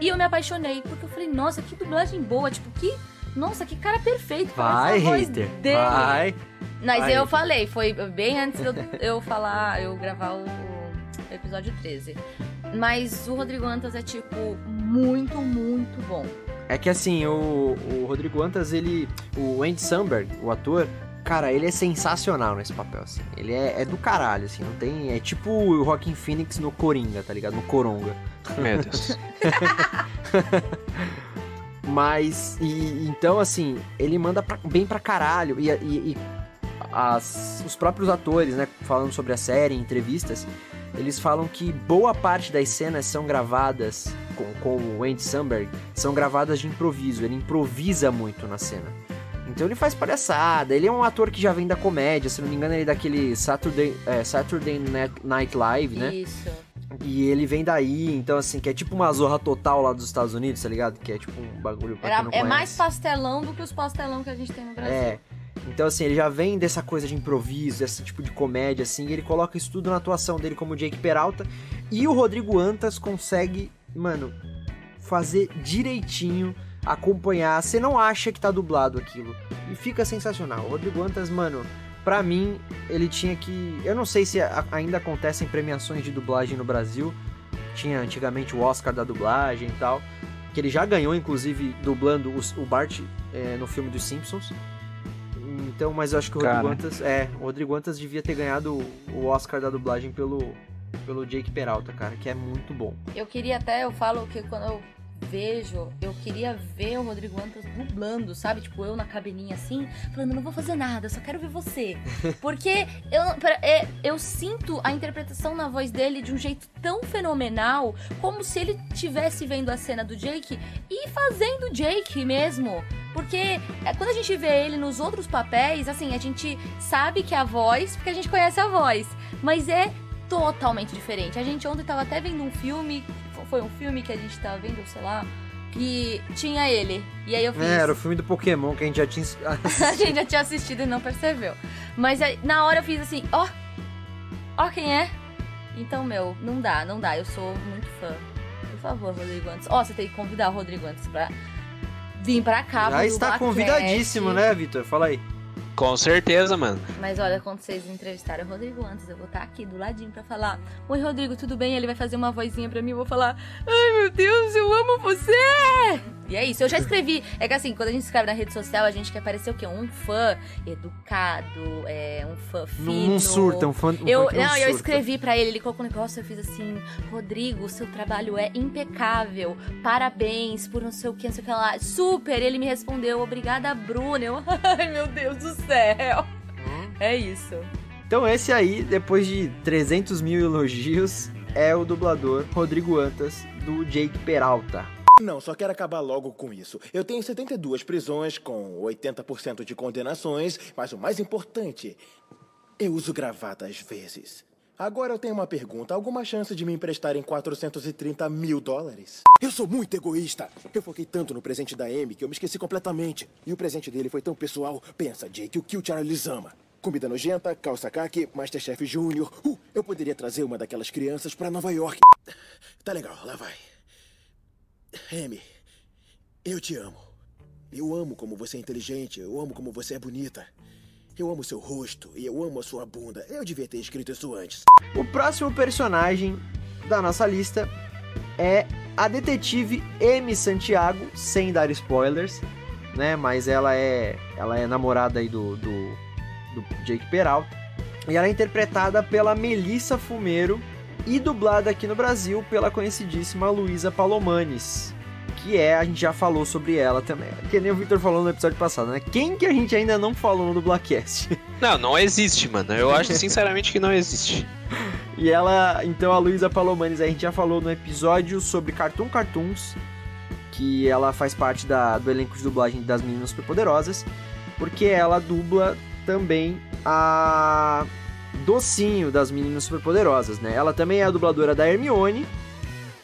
E eu me apaixonei, porque eu falei, nossa, que dublagem boa, tipo, que. Nossa, que cara perfeito. Vai, hater. dele. Vai. Mas Vai. eu falei, foi bem antes de eu, eu falar, eu gravar o episódio 13. Mas o Rodrigo Antas é, tipo, muito, muito bom. É que assim, o, o Rodrigo Antas, ele. O Andy Samberg, o ator, cara, ele é sensacional nesse papel, assim. Ele é, é do caralho, assim. Não tem. É tipo o Joaquin Phoenix no Coringa, tá ligado? No Coronga. Meu Deus. Mas, e, então, assim, ele manda pra- bem pra caralho. E, e- e as- os próprios atores, né, falando sobre a série, em entrevistas, eles falam que boa parte das cenas são gravadas com, com o Andy Samberg, são gravadas de improviso. Ele improvisa muito na cena. Então ele faz palhaçada. Ele é um ator que já vem da comédia, se não me engano, ele é daquele Saturday, é, Saturday Night Live, né? Isso. E ele vem daí, então assim, que é tipo uma zorra total lá dos Estados Unidos, tá ligado? Que é tipo um bagulho pra Era- é conhece. mais pastelão do que os pastelão que a gente tem no Brasil. É. Então, assim, ele já vem dessa coisa de improviso, desse tipo de comédia, assim, e ele coloca isso tudo na atuação dele como Jake Peralta. E o Rodrigo Antas consegue, mano, fazer direitinho, acompanhar. Você não acha que tá dublado aquilo. E fica sensacional. O Rodrigo Antas, mano, pra mim, ele tinha que. Eu não sei se ainda acontecem premiações de dublagem no Brasil. Tinha antigamente o Oscar da dublagem e tal. Que ele já ganhou, inclusive, dublando o Bart é, no filme dos Simpsons. Então, mas eu acho que o Rodrigo Cara. Antas. É, o Rodrigo Antas devia ter ganhado o Oscar da dublagem pelo, pelo Jake Peralta, cara, que é muito bom. Eu queria até, eu falo que quando eu vejo, eu queria ver o Rodrigo Antas dublando, sabe? Tipo, eu na cabininha assim, falando, não vou fazer nada, eu só quero ver você. Porque eu, pra- é, eu sinto a interpretação na voz dele de um jeito tão fenomenal, como se ele estivesse vendo a cena do Jake e fazendo o Jake mesmo. Porque é, quando a gente vê ele nos outros papéis, assim, a gente sabe que é a voz, porque a gente conhece a voz. Mas é totalmente diferente. A gente ontem tava até vendo um filme, foi um filme que a gente tava vendo, sei lá, que tinha ele. E aí eu fiz. É, era o filme do Pokémon que a gente já tinha. a gente já tinha assistido e não percebeu. Mas aí, na hora eu fiz assim, ó, ó quem é. Então, meu, não dá, não dá. Eu sou muito fã. Por favor, Rodrigo Antes. Ó, você tem que convidar o Rodrigo Antes pra vir pra cá. já está convidadíssimo, né, Vitor? Fala aí. Com certeza, mano. Mas olha, quando vocês entrevistarem o Rodrigo antes, eu vou estar aqui do ladinho pra falar: Oi, Rodrigo, tudo bem? Ele vai fazer uma vozinha pra mim, eu vou falar: Ai, meu Deus, eu amo você! E é isso. Eu já escrevi. É que assim, quando a gente escreve na rede social, a gente quer parecer o quê? Um fã educado, é, um fã fino. Não, não surta, um fã. Um eu, fã não, não, eu escrevi pra ele, ele colocou um negócio, eu fiz assim, Rodrigo, seu trabalho é impecável, parabéns por não sei o que, não sei o que lá. Super, ele me respondeu, obrigada, Bruna. Eu, ai meu Deus do céu. É isso. Então esse aí, depois de 300 mil elogios, é o dublador Rodrigo Antas, do Jake Peralta. Não, só quero acabar logo com isso. Eu tenho 72 prisões com 80% de condenações, mas o mais importante, eu uso gravata às vezes. Agora eu tenho uma pergunta. Alguma chance de me emprestarem 430 mil dólares? Eu sou muito egoísta. Eu foquei tanto no presente da Amy que eu me esqueci completamente. E o presente dele foi tão pessoal. Pensa, Jake, o que o Charlie ama? Comida nojenta, calça caque, Masterchef Júnior. Uh, eu poderia trazer uma daquelas crianças pra Nova York. Tá legal, lá vai. Amy, eu te amo. Eu amo como você é inteligente, eu amo como você é bonita. Eu amo seu rosto e eu amo a sua bunda. Eu devia ter escrito isso antes. O próximo personagem da nossa lista é a detetive M Santiago, sem dar spoilers, né? Mas ela é, ela é namorada aí do, do, do Jake Peralta. E ela é interpretada pela Melissa Fumeiro e dublada aqui no Brasil pela conhecidíssima Luísa Palomanes. Que é, a gente já falou sobre ela também. Que nem o Victor falou no episódio passado, né? Quem que a gente ainda não falou no Dublacast? Não, não existe, mano. Eu acho sinceramente que não existe. E ela, então a Luísa Palomanes, a gente já falou no episódio sobre Cartoon Cartoons, que ela faz parte da, do elenco de dublagem das Meninas Superpoderosas, porque ela dubla também a Docinho das Meninas Superpoderosas, né? Ela também é a dubladora da Hermione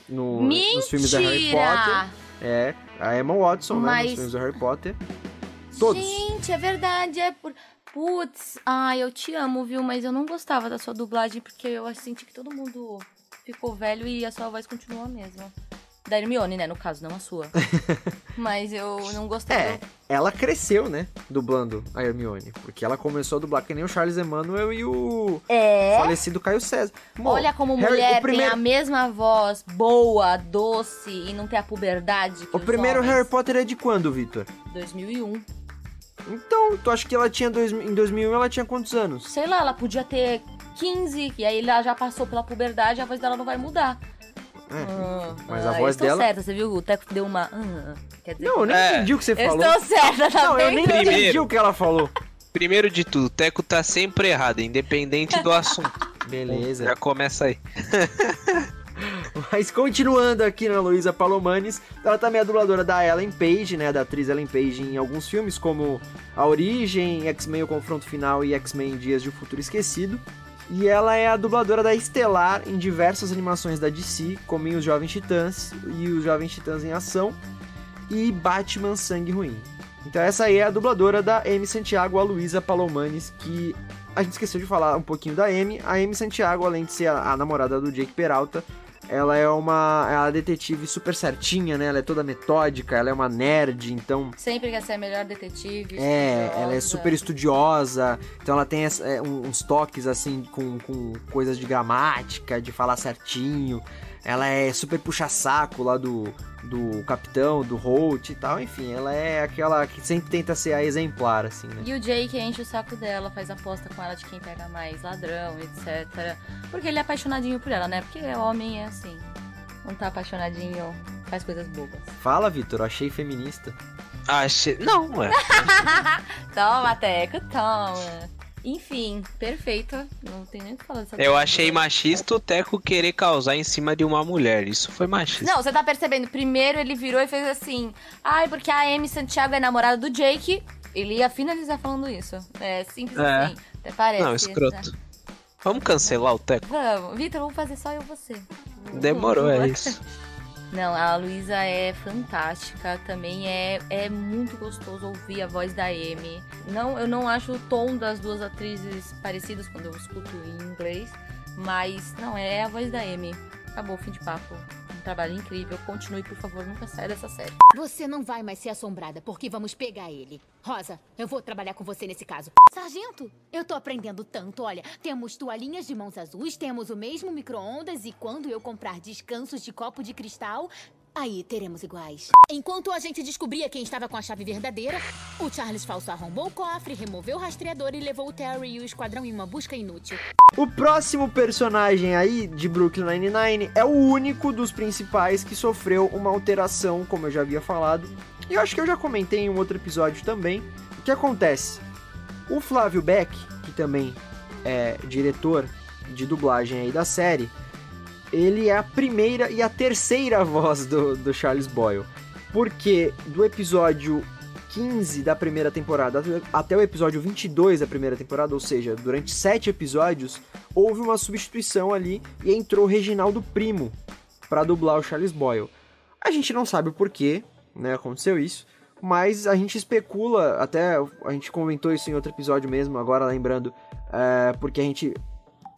no, nos filmes da Harry Potter. É, a Emma Watson, né, Mas- nos filmes do Harry Potter. Todos. Gente, é verdade, é por. Putz, ai, eu te amo, viu? Mas eu não gostava da sua dublagem porque eu senti que todo mundo ficou velho e a sua voz continuou a mesma. Da Hermione, né? No caso, não a sua. Mas eu não gostei. É, ela cresceu, né, dublando a Hermione, porque ela começou a dublar que nem o Charles Emmanuel e o É. falecido Caio César. Bom, Olha como Harry- mulher primeiro, tem a mesma voz boa, doce e não tem a puberdade O primeiro homens. Harry Potter é de quando, Victor? 2001. Então, tu acha que ela tinha dois, em 2001 ela tinha quantos anos? Sei lá, ela podia ter 15, e aí ela já passou pela puberdade, a voz dela não vai mudar. É, Ah, mas a ah, voz eu estou dela- certa, você viu? O Teco deu uma... ah, quer dizer... Não, eu nem É. entendi o que você eu falou. estou certa, tá Não, eu nem Primeiro. entendi o que ela falou. Primeiro de tudo, o Teco tá sempre errado, independente do assunto. Beleza. Já começa aí. Mas continuando aqui na Luísa Palomanes, ela também é dubladora da Ellen Page, né? Da atriz Ellen Page em alguns filmes, como A Origem, X-Men O Confronto Final e X-Men Dias de um Futuro Esquecido. E ela é a dubladora da Estelar em diversas animações da DC, como em Os Jovens Titãs e Os Jovens Titãs em Ação e Batman Sangue Ruim. Então essa aí é a dubladora da Amy Santiago, a Luísa Palomanes, que a gente esqueceu de falar um pouquinho da Amy. A Amy Santiago, além de ser a, a namorada do Jake Peralta, ela é uma é a detetive super certinha, né? Ela é toda metódica, ela é uma nerd, então Sempre quer ser a melhor detetive. é, ela é super estudiosa, então ela tem é, uns toques assim com, com coisas de gramática, de falar certinho. Ela é super puxa-saco lá do, do capitão, do Holt e tal. Enfim, ela é aquela que sempre tenta ser a exemplar, assim, né? E o Jake enche o saco dela, faz aposta com ela de quem pega mais ladrão, etc. Porque ele é apaixonadinho por ela, né? Porque homem é assim. Não tá apaixonadinho, faz coisas bobas. Fala, Vitor, achei feminista. Achei. Não, é. Toma, Teco, toma. Enfim, perfeita. Não tem nem o que falar dessa Eu achei machista o Teco querer causar em cima de uma mulher. Isso foi machista. Não, você tá percebendo? Primeiro ele virou e fez assim. Ai, porque a Amy Santiago é namorada do Jake. Ele ia finalizar falando isso. É simples É. assim. Até parece. Não, né? escroto. Vamos cancelar o Teco? Vamos. Vitor, vamos fazer só eu e você. Demorou, é isso. Não, a Luísa é fantástica, também é, é muito gostoso ouvir a voz da Amy. Não, eu não acho o tom das duas atrizes parecidos quando eu escuto em inglês, mas não, é a voz da Amy. Acabou, fim de papo. Trabalho incrível. Continue, por favor, nunca saia dessa série. Você não vai mais ser assombrada, porque vamos pegar ele. Rosa, eu vou trabalhar com você nesse caso. Sargento, eu tô aprendendo tanto. Olha, temos toalhinhas de mãos azuis, temos o mesmo micro-ondas e quando eu comprar descansos de copo de cristal, Aí teremos iguais. Enquanto a gente descobria quem estava com a chave verdadeira, o Charles Falso arrombou o cofre, removeu o rastreador e levou o Terry e o esquadrão em uma busca inútil. O próximo personagem aí de Brooklyn Nine-Nine é o único dos principais que sofreu uma alteração, como eu já havia falado. E eu acho que eu já comentei em um outro episódio também. O que acontece? O Flávio Beck, que também é diretor de dublagem aí da série, ele é a primeira e a terceira voz do, do Charles Boyle. Porque do episódio 15 da primeira temporada até o episódio 22 da primeira temporada, ou seja, durante sete episódios, houve uma substituição ali e entrou Reginaldo Primo para dublar o Charles Boyle. A gente não sabe o porquê, né, aconteceu isso, mas a gente especula, até a gente comentou isso em outro episódio mesmo, agora lembrando, é, porque a gente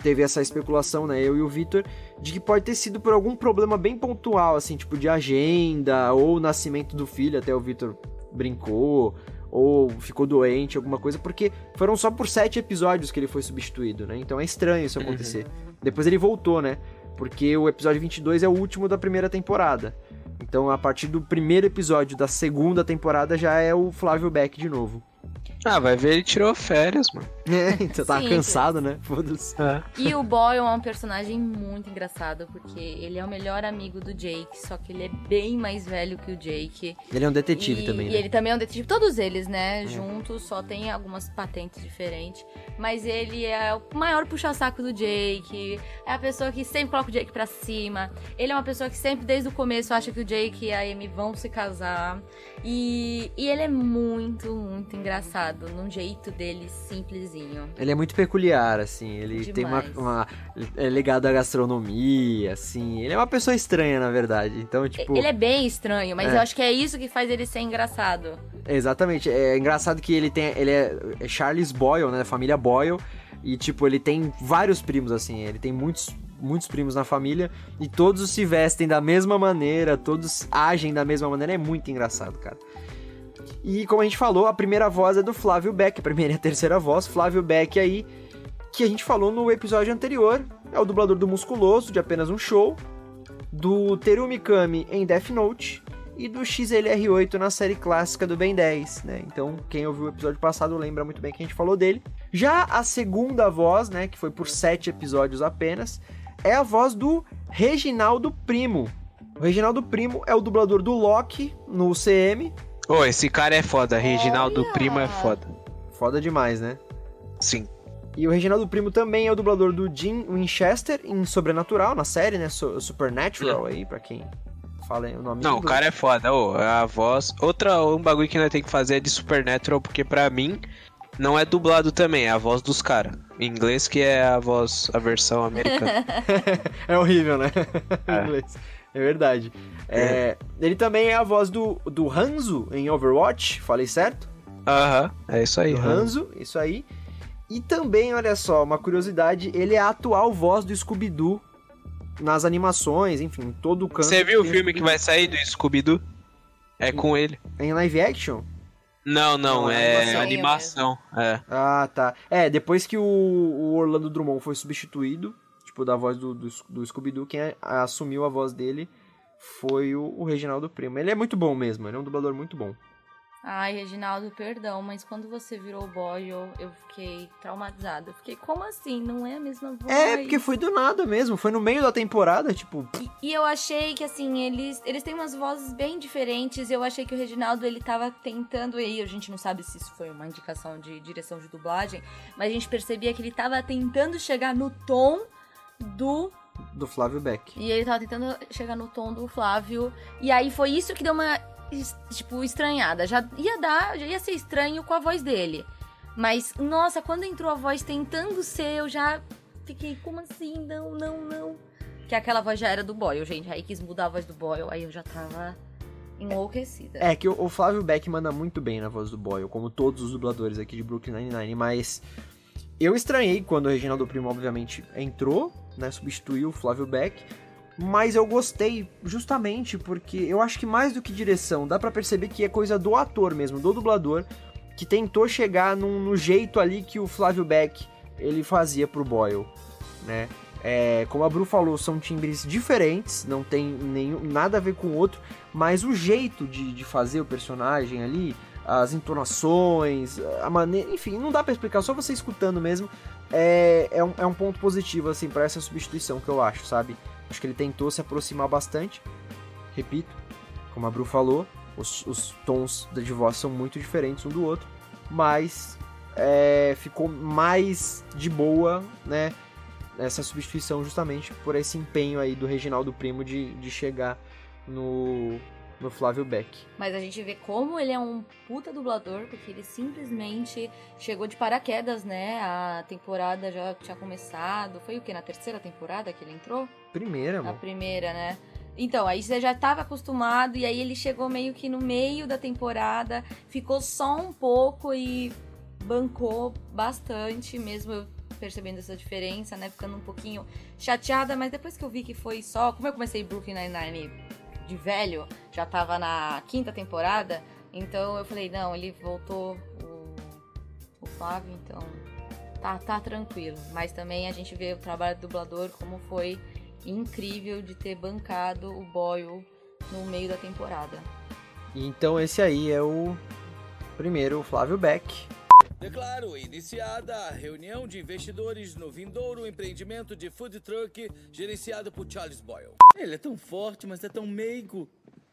teve essa especulação, né, eu e o Victor, de que pode ter sido por algum problema bem pontual, assim, tipo de agenda ou nascimento do filho, até o Victor brincou, ou ficou doente, alguma coisa, porque foram só por sete episódios que ele foi substituído, né? Então é estranho isso acontecer. Uhum. Depois ele voltou, né? Porque o episódio 22 é o último da primeira temporada. Então, a partir do primeiro episódio da segunda temporada já é o Flávio Beck de novo. Ah, vai ver, ele tirou férias, mano. É, então tava cansado, né? Foda-se. É. E o Boyle é um personagem muito engraçado, porque ele é o melhor amigo do Jake, só que ele é bem mais velho que o Jake. Ele é um detetive e, também, né? E ele também é um detetive. Todos eles, né? É. Juntos, só tem algumas patentes diferentes. Mas ele é o maior puxa-saco do Jake. É a pessoa que sempre coloca o Jake pra cima. Ele é uma pessoa que sempre, desde o começo, acha que o Jake e a Amy vão se casar. E, e ele é muito, muito engraçado, num jeito dele simplesinho. Ele é muito peculiar, assim, ele Demais. tem uma, uma. É ligado à gastronomia, assim. Ele é uma pessoa estranha, na verdade. Então, tipo. Ele é bem estranho, mas é. eu acho que é isso que faz ele ser engraçado. Exatamente. É engraçado que ele tem. Ele é, é Charles Boyle, né? Família Boyle. E, tipo, ele tem vários primos, assim. Ele tem muitos muitos primos na família e todos se vestem da mesma maneira, todos agem da mesma maneira, é muito engraçado, cara. E como a gente falou, a primeira voz é do Flávio Beck, a primeira e a terceira voz, Flávio Beck aí, que a gente falou no episódio anterior, é o dublador do Musculoso, de apenas um show, do Teru Mikami em Death Note e do XLR8 na série clássica do Ben 10, né? Então, quem ouviu o episódio passado lembra muito bem que a gente falou dele. Já a segunda voz, né, que foi por sete episódios apenas, é a voz do Reginaldo Primo. O Reginaldo Primo é o dublador do Loki no CM. Ô, oh, esse cara é foda. Reginaldo Olha. Primo é foda. Foda demais, né? Sim. E o Reginaldo Primo também é o dublador do Jim Winchester em Sobrenatural, na série, né? Supernatural aí, pra quem fala o nome Não, o cara é foda, ô, a voz. Outra, um bagulho que nós tem que fazer é de Supernatural, porque pra mim não é dublado também, é a voz dos caras. Em inglês que é a voz, a versão americana. é horrível, né? É. em inglês. É verdade. É. É, ele também é a voz do, do Hanzo em Overwatch, falei certo? Aham, uh -huh. é isso aí. Do Hanzo, isso aí. E também, olha só, uma curiosidade, ele é a atual voz do Scooby-Doo nas animações, enfim, todo o canto. Você viu o filme que vai sair do Scooby-Doo? É com ele. Em live action? Não, não, não é, é animação. É. Ah, tá. É, depois que o, o, Orlando Drummond foi substituído, tipo, da voz do, do, do Scooby-Doo, quem assumiu a voz dele foi o, o Reginaldo Primo. Ele é muito bom mesmo, ele é um dublador muito bom. Ai, Reginaldo, perdão, mas quando você virou boy, eu, eu fiquei traumatizada. Eu fiquei, como assim? Não é a mesma voz? É, porque foi do nada mesmo, foi no meio da temporada, tipo... E, e eu achei que, assim, eles, eles têm umas vozes bem diferentes. Eu achei que o Reginaldo, ele tava tentando, e a gente não sabe se isso foi uma indicação de direção de dublagem, mas a gente percebia que ele tava tentando chegar no tom do do Flávio Beck. E ele tava tentando chegar no tom do Flávio. E aí foi isso que deu uma tipo, estranhada. Já ia dar, já ia ser estranho com a voz dele. Mas, nossa, quando entrou a voz tentando ser, eu já fiquei, como assim? Não, não, não. Que aquela voz já era do Boyle, gente. Aí quis mudar a voz do Boyle, aí eu já tava enlouquecida. É, que o, Flávio Beck manda muito bem na voz do Boyle, como todos os dubladores aqui de Brooklyn Nine-Nine, mas eu estranhei quando o Reginaldo Primo, obviamente, entrou, né, substituiu o Flávio Beck, mas eu gostei justamente porque eu acho que mais do que direção, dá para perceber que é coisa do ator mesmo, do dublador, que tentou chegar num, no jeito ali que o Flávio Beck ele fazia pro Boyle, né? É, como a Bru falou, são timbres diferentes, não tem nenhum, nada a ver com o outro, mas o jeito de, de fazer o personagem ali, as entonações, a maneira. Enfim, não dá para explicar, só você escutando mesmo. É, é, um, é um ponto positivo, assim, para essa substituição que eu acho, sabe? Acho que ele tentou se aproximar bastante. Repito, como a Bru falou, os, os tons de voz são muito diferentes um do outro, mas é, ficou mais de boa, né? essa substituição justamente por esse empenho aí do Reginaldo Primo de, de chegar no, no Flávio Beck. Mas a gente vê como ele é um puta dublador, porque ele simplesmente chegou de paraquedas, né? A temporada já tinha começado. Foi o que? Na terceira temporada que ele entrou? Primeira, mano. Na primeira, né? Então, aí você já estava acostumado e aí ele chegou meio que no meio da temporada, ficou só um pouco e bancou bastante, mesmo percebendo essa diferença, né? Ficando um pouquinho chateada, mas depois que eu vi que foi só. Como eu comecei Brooklyn Nine-Nine de velho, já tava na quinta temporada, então eu falei, não, ele voltou o, o Flávio, então tá, tá tranquilo. Mas também a gente vê o trabalho do dublador como foi incrível de ter bancado o Boyle no meio da temporada. Então esse aí é o primeiro, o Flávio Beck. Declaro iniciada a reunião de investidores no vindouro empreendimento de food truck gerenciado por Charles Boyle. Ele é tão forte, mas é tão meigo.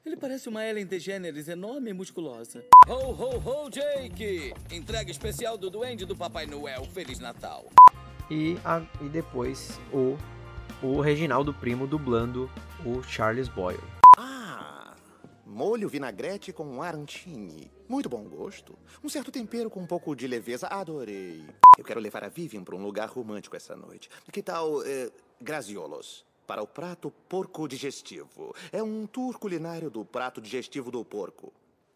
Ele parece uma Ellen DeGeneres enorme e musculosa. Ho, ho, ho, Jake! Entrega especial do Duende do Papai Noel. Feliz Natal. E, a, e depois o, o Reginaldo Primo dublando o Charles Boyle. Molho vinagrete com arancine. Muito bom gosto. Um certo tempero com um pouco de leveza. Adorei. Eu quero levar a Vivian para um lugar romântico essa noite. Que tal eh, graziolos? Para o prato porco digestivo. É um tour culinário do prato digestivo do porco.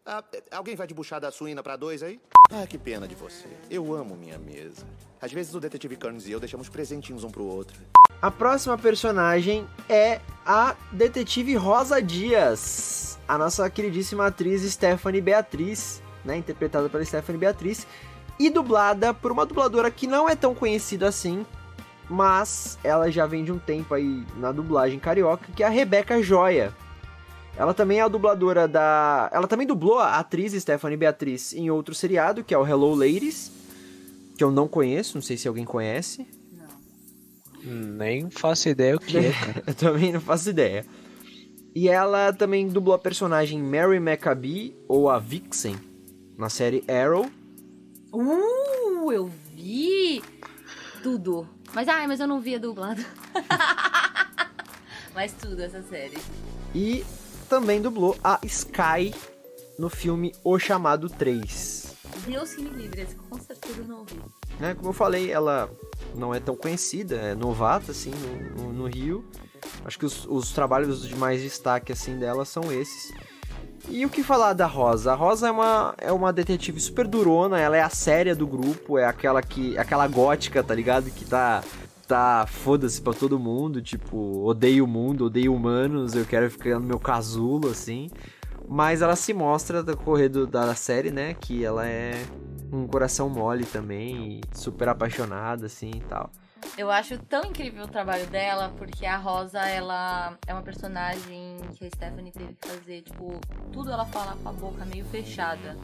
Ah, alguém vai de buchada suína para dois aí? Ah, que pena de você. Eu amo minha mesa. Às vezes o detetive Kearns e eu deixamos presentinhos um pro outro. A próxima personagem é a detetive Rosa Dias, a nossa queridíssima atriz Stephanie Beatriz, né, interpretada pela Stephanie Beatriz e dublada por uma dubladora que não é tão conhecida assim, mas ela já vem de um tempo aí na dublagem carioca, que é a Rebeca Joia. Ela também é a dubladora da. Ela também dublou a atriz Stephanie Beatriz em outro seriado, que é o Hello Ladies, que eu não conheço, não sei se alguém conhece. Nem faço ideia o que é, cara. eu também não faço ideia. E ela também dublou a personagem Mary McAbee, ou a Vixen, na série Arrow. Uh, eu vi tudo. Mas ai, mas eu não via dublado. mas tudo essa série. E também dublou a Sky no filme O Chamado 3. Deus que me livre, esse com certeza não vi. Né, como eu falei, ela não é tão conhecida, é novata assim no, no, no Rio. Acho que os, os, trabalhos de mais destaque assim dela são esses. E o que falar da Rosa? A Rosa é uma, é uma detetive super durona, ela é a séria do grupo, é aquela que aquela gótica, tá ligado? Que tá tá foda-se pra todo mundo, tipo, odeio o mundo, odeio humanos, eu quero ficar no meu casulo assim. Mas ela se mostra do correr do, da série, né, que ela é um coração mole também, super apaixonada assim e tal. Eu acho tão incrível o trabalho dela, porque a Rosa, ela é uma personagem que a Stephanie teve que fazer, tipo, tudo ela fala com a boca meio fechada,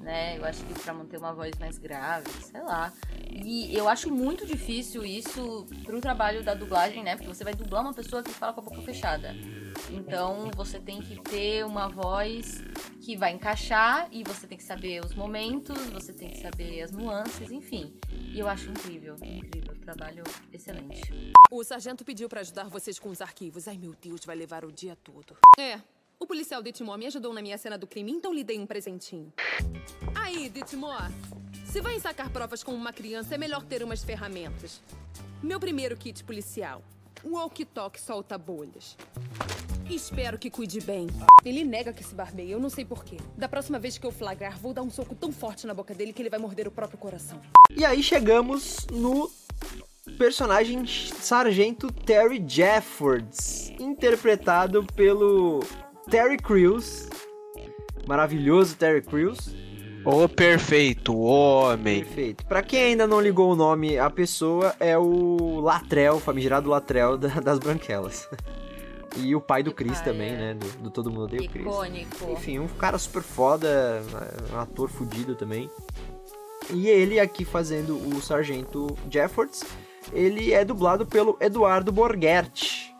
né? Eu acho que pra manter uma voz mais grave, sei lá. E eu acho muito difícil isso pro trabalho da dublagem, né? Porque você vai dublar uma pessoa que fala com a boca fechada. Então você tem que ter uma voz que vai encaixar e você tem que saber os momentos, você tem que saber as nuances, enfim. E eu acho incrível, incrível, trabalho excelente. O sargento pediu para ajudar vocês com os arquivos. Ai meu Deus, vai levar o dia todo. É, o policial Ditmore me ajudou na minha cena do crime, então lhe dei um presentinho. Aí, Ditmore, se vai sacar provas com uma criança, é melhor ter umas ferramentas. Meu primeiro kit policial. Um walkie-talkie solta bolhas. Espero que cuide bem. Ele nega que se barbeia, eu não sei porquê. Da próxima vez que eu flagrar, vou dar um soco tão forte na boca dele que ele vai morder o próprio coração. E aí chegamos no personagem sargento Terry Jeffords, interpretado pelo Terry Crews, maravilhoso Terry Crews, O perfeito, homem. Perfeito. Pra quem ainda não ligou o nome à pessoa, é o Latrell, o famigerado Latrell da- das Branquelas. E o pai do Chris pai, também, é. né? Do, do Todo Mundo Odeia o Chris. Icônico. Enfim, um cara super foda, um ator fudido também. E ele aqui fazendo o Sargento Jeffords, ele é dublado pelo Eduardo Borghetti,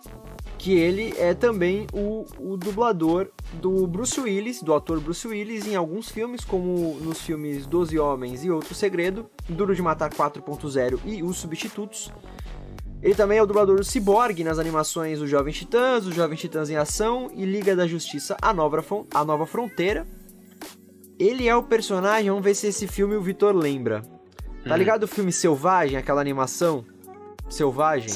que ele é também o, o dublador do Bruce Willis, do ator Bruce Willis, em alguns filmes, como nos filmes Doze Homens e Outro Segredo, Duro de Matar 4.0 e Os Substitutos. Ele também é o dublador do Cyborg nas animações Os Jovens Titãs, Os Jovens Titãs em Ação e Liga da Justiça A Nova, A Nova Fronteira. Ele é o personagem, vamos ver se esse filme o Vitor lembra. Tá Hum. ligado o filme Selvagem, aquela animação? Selvagem?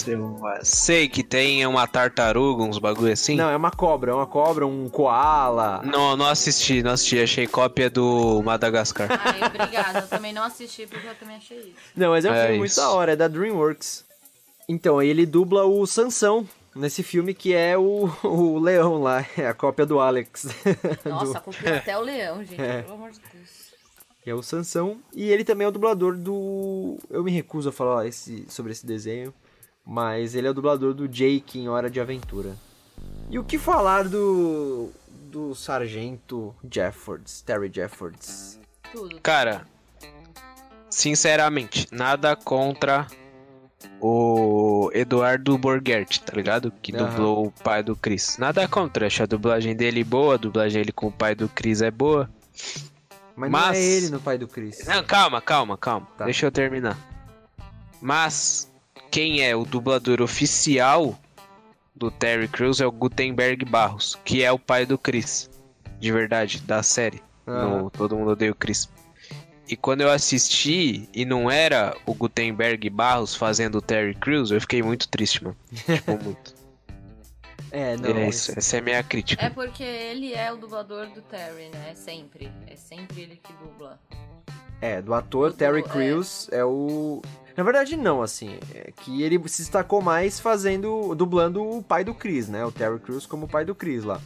Sei que tem uma tartaruga, uns bagulho assim. Não, é uma cobra, é uma cobra, um koala. Não, não assisti, não assisti. Achei cópia do Madagascar. Ai, obrigada. Eu também não assisti porque eu também achei isso. Não, mas é um É filme muito isso. da hora, é da DreamWorks. Então, ele dubla o Sansão nesse filme que é o, o leão lá, é a cópia do Alex. Nossa, Do- copiou até o leão, gente. É. Pelo amor de Deus. Que é o Sansão. E ele também é o dublador do. Eu me recuso a falar esse- sobre esse desenho, mas ele é o dublador do Jake em Hora de Aventura. E o que falar do. do Sargento Jeffords, Terry Jeffords? Tudo. Cara, sinceramente, nada contra o Eduardo Borghetti, tá ligado? Que Aham. dublou o pai do Chris. Nada contra, acho a dublagem dele boa, a dublagem dele com o pai do Chris é boa. Mas, não Mas- é ele no pai do Chris. Não, calma, calma, calma. Tá. Deixa eu terminar. Mas quem é o dublador oficial do Terry Crews é o Gutenberg Barros, que é o pai do Chris. De verdade, da série. Aham. No Todo Mundo Odeia o Chris. E quando eu assisti e não era o Gutenberg Barros fazendo o Terry Crews, eu fiquei muito triste, mano. tipo, muito. É, não. é isso, essa é a minha crítica. É porque ele é o dublador do Terry, né? Sempre. É sempre ele que dubla. É, do ator Do- Terry é. Crews é. o. Na verdade, não, assim. É que ele se destacou mais fazendo. dublando o pai do Chris, né? O Terry Crews como o pai do Chris lá.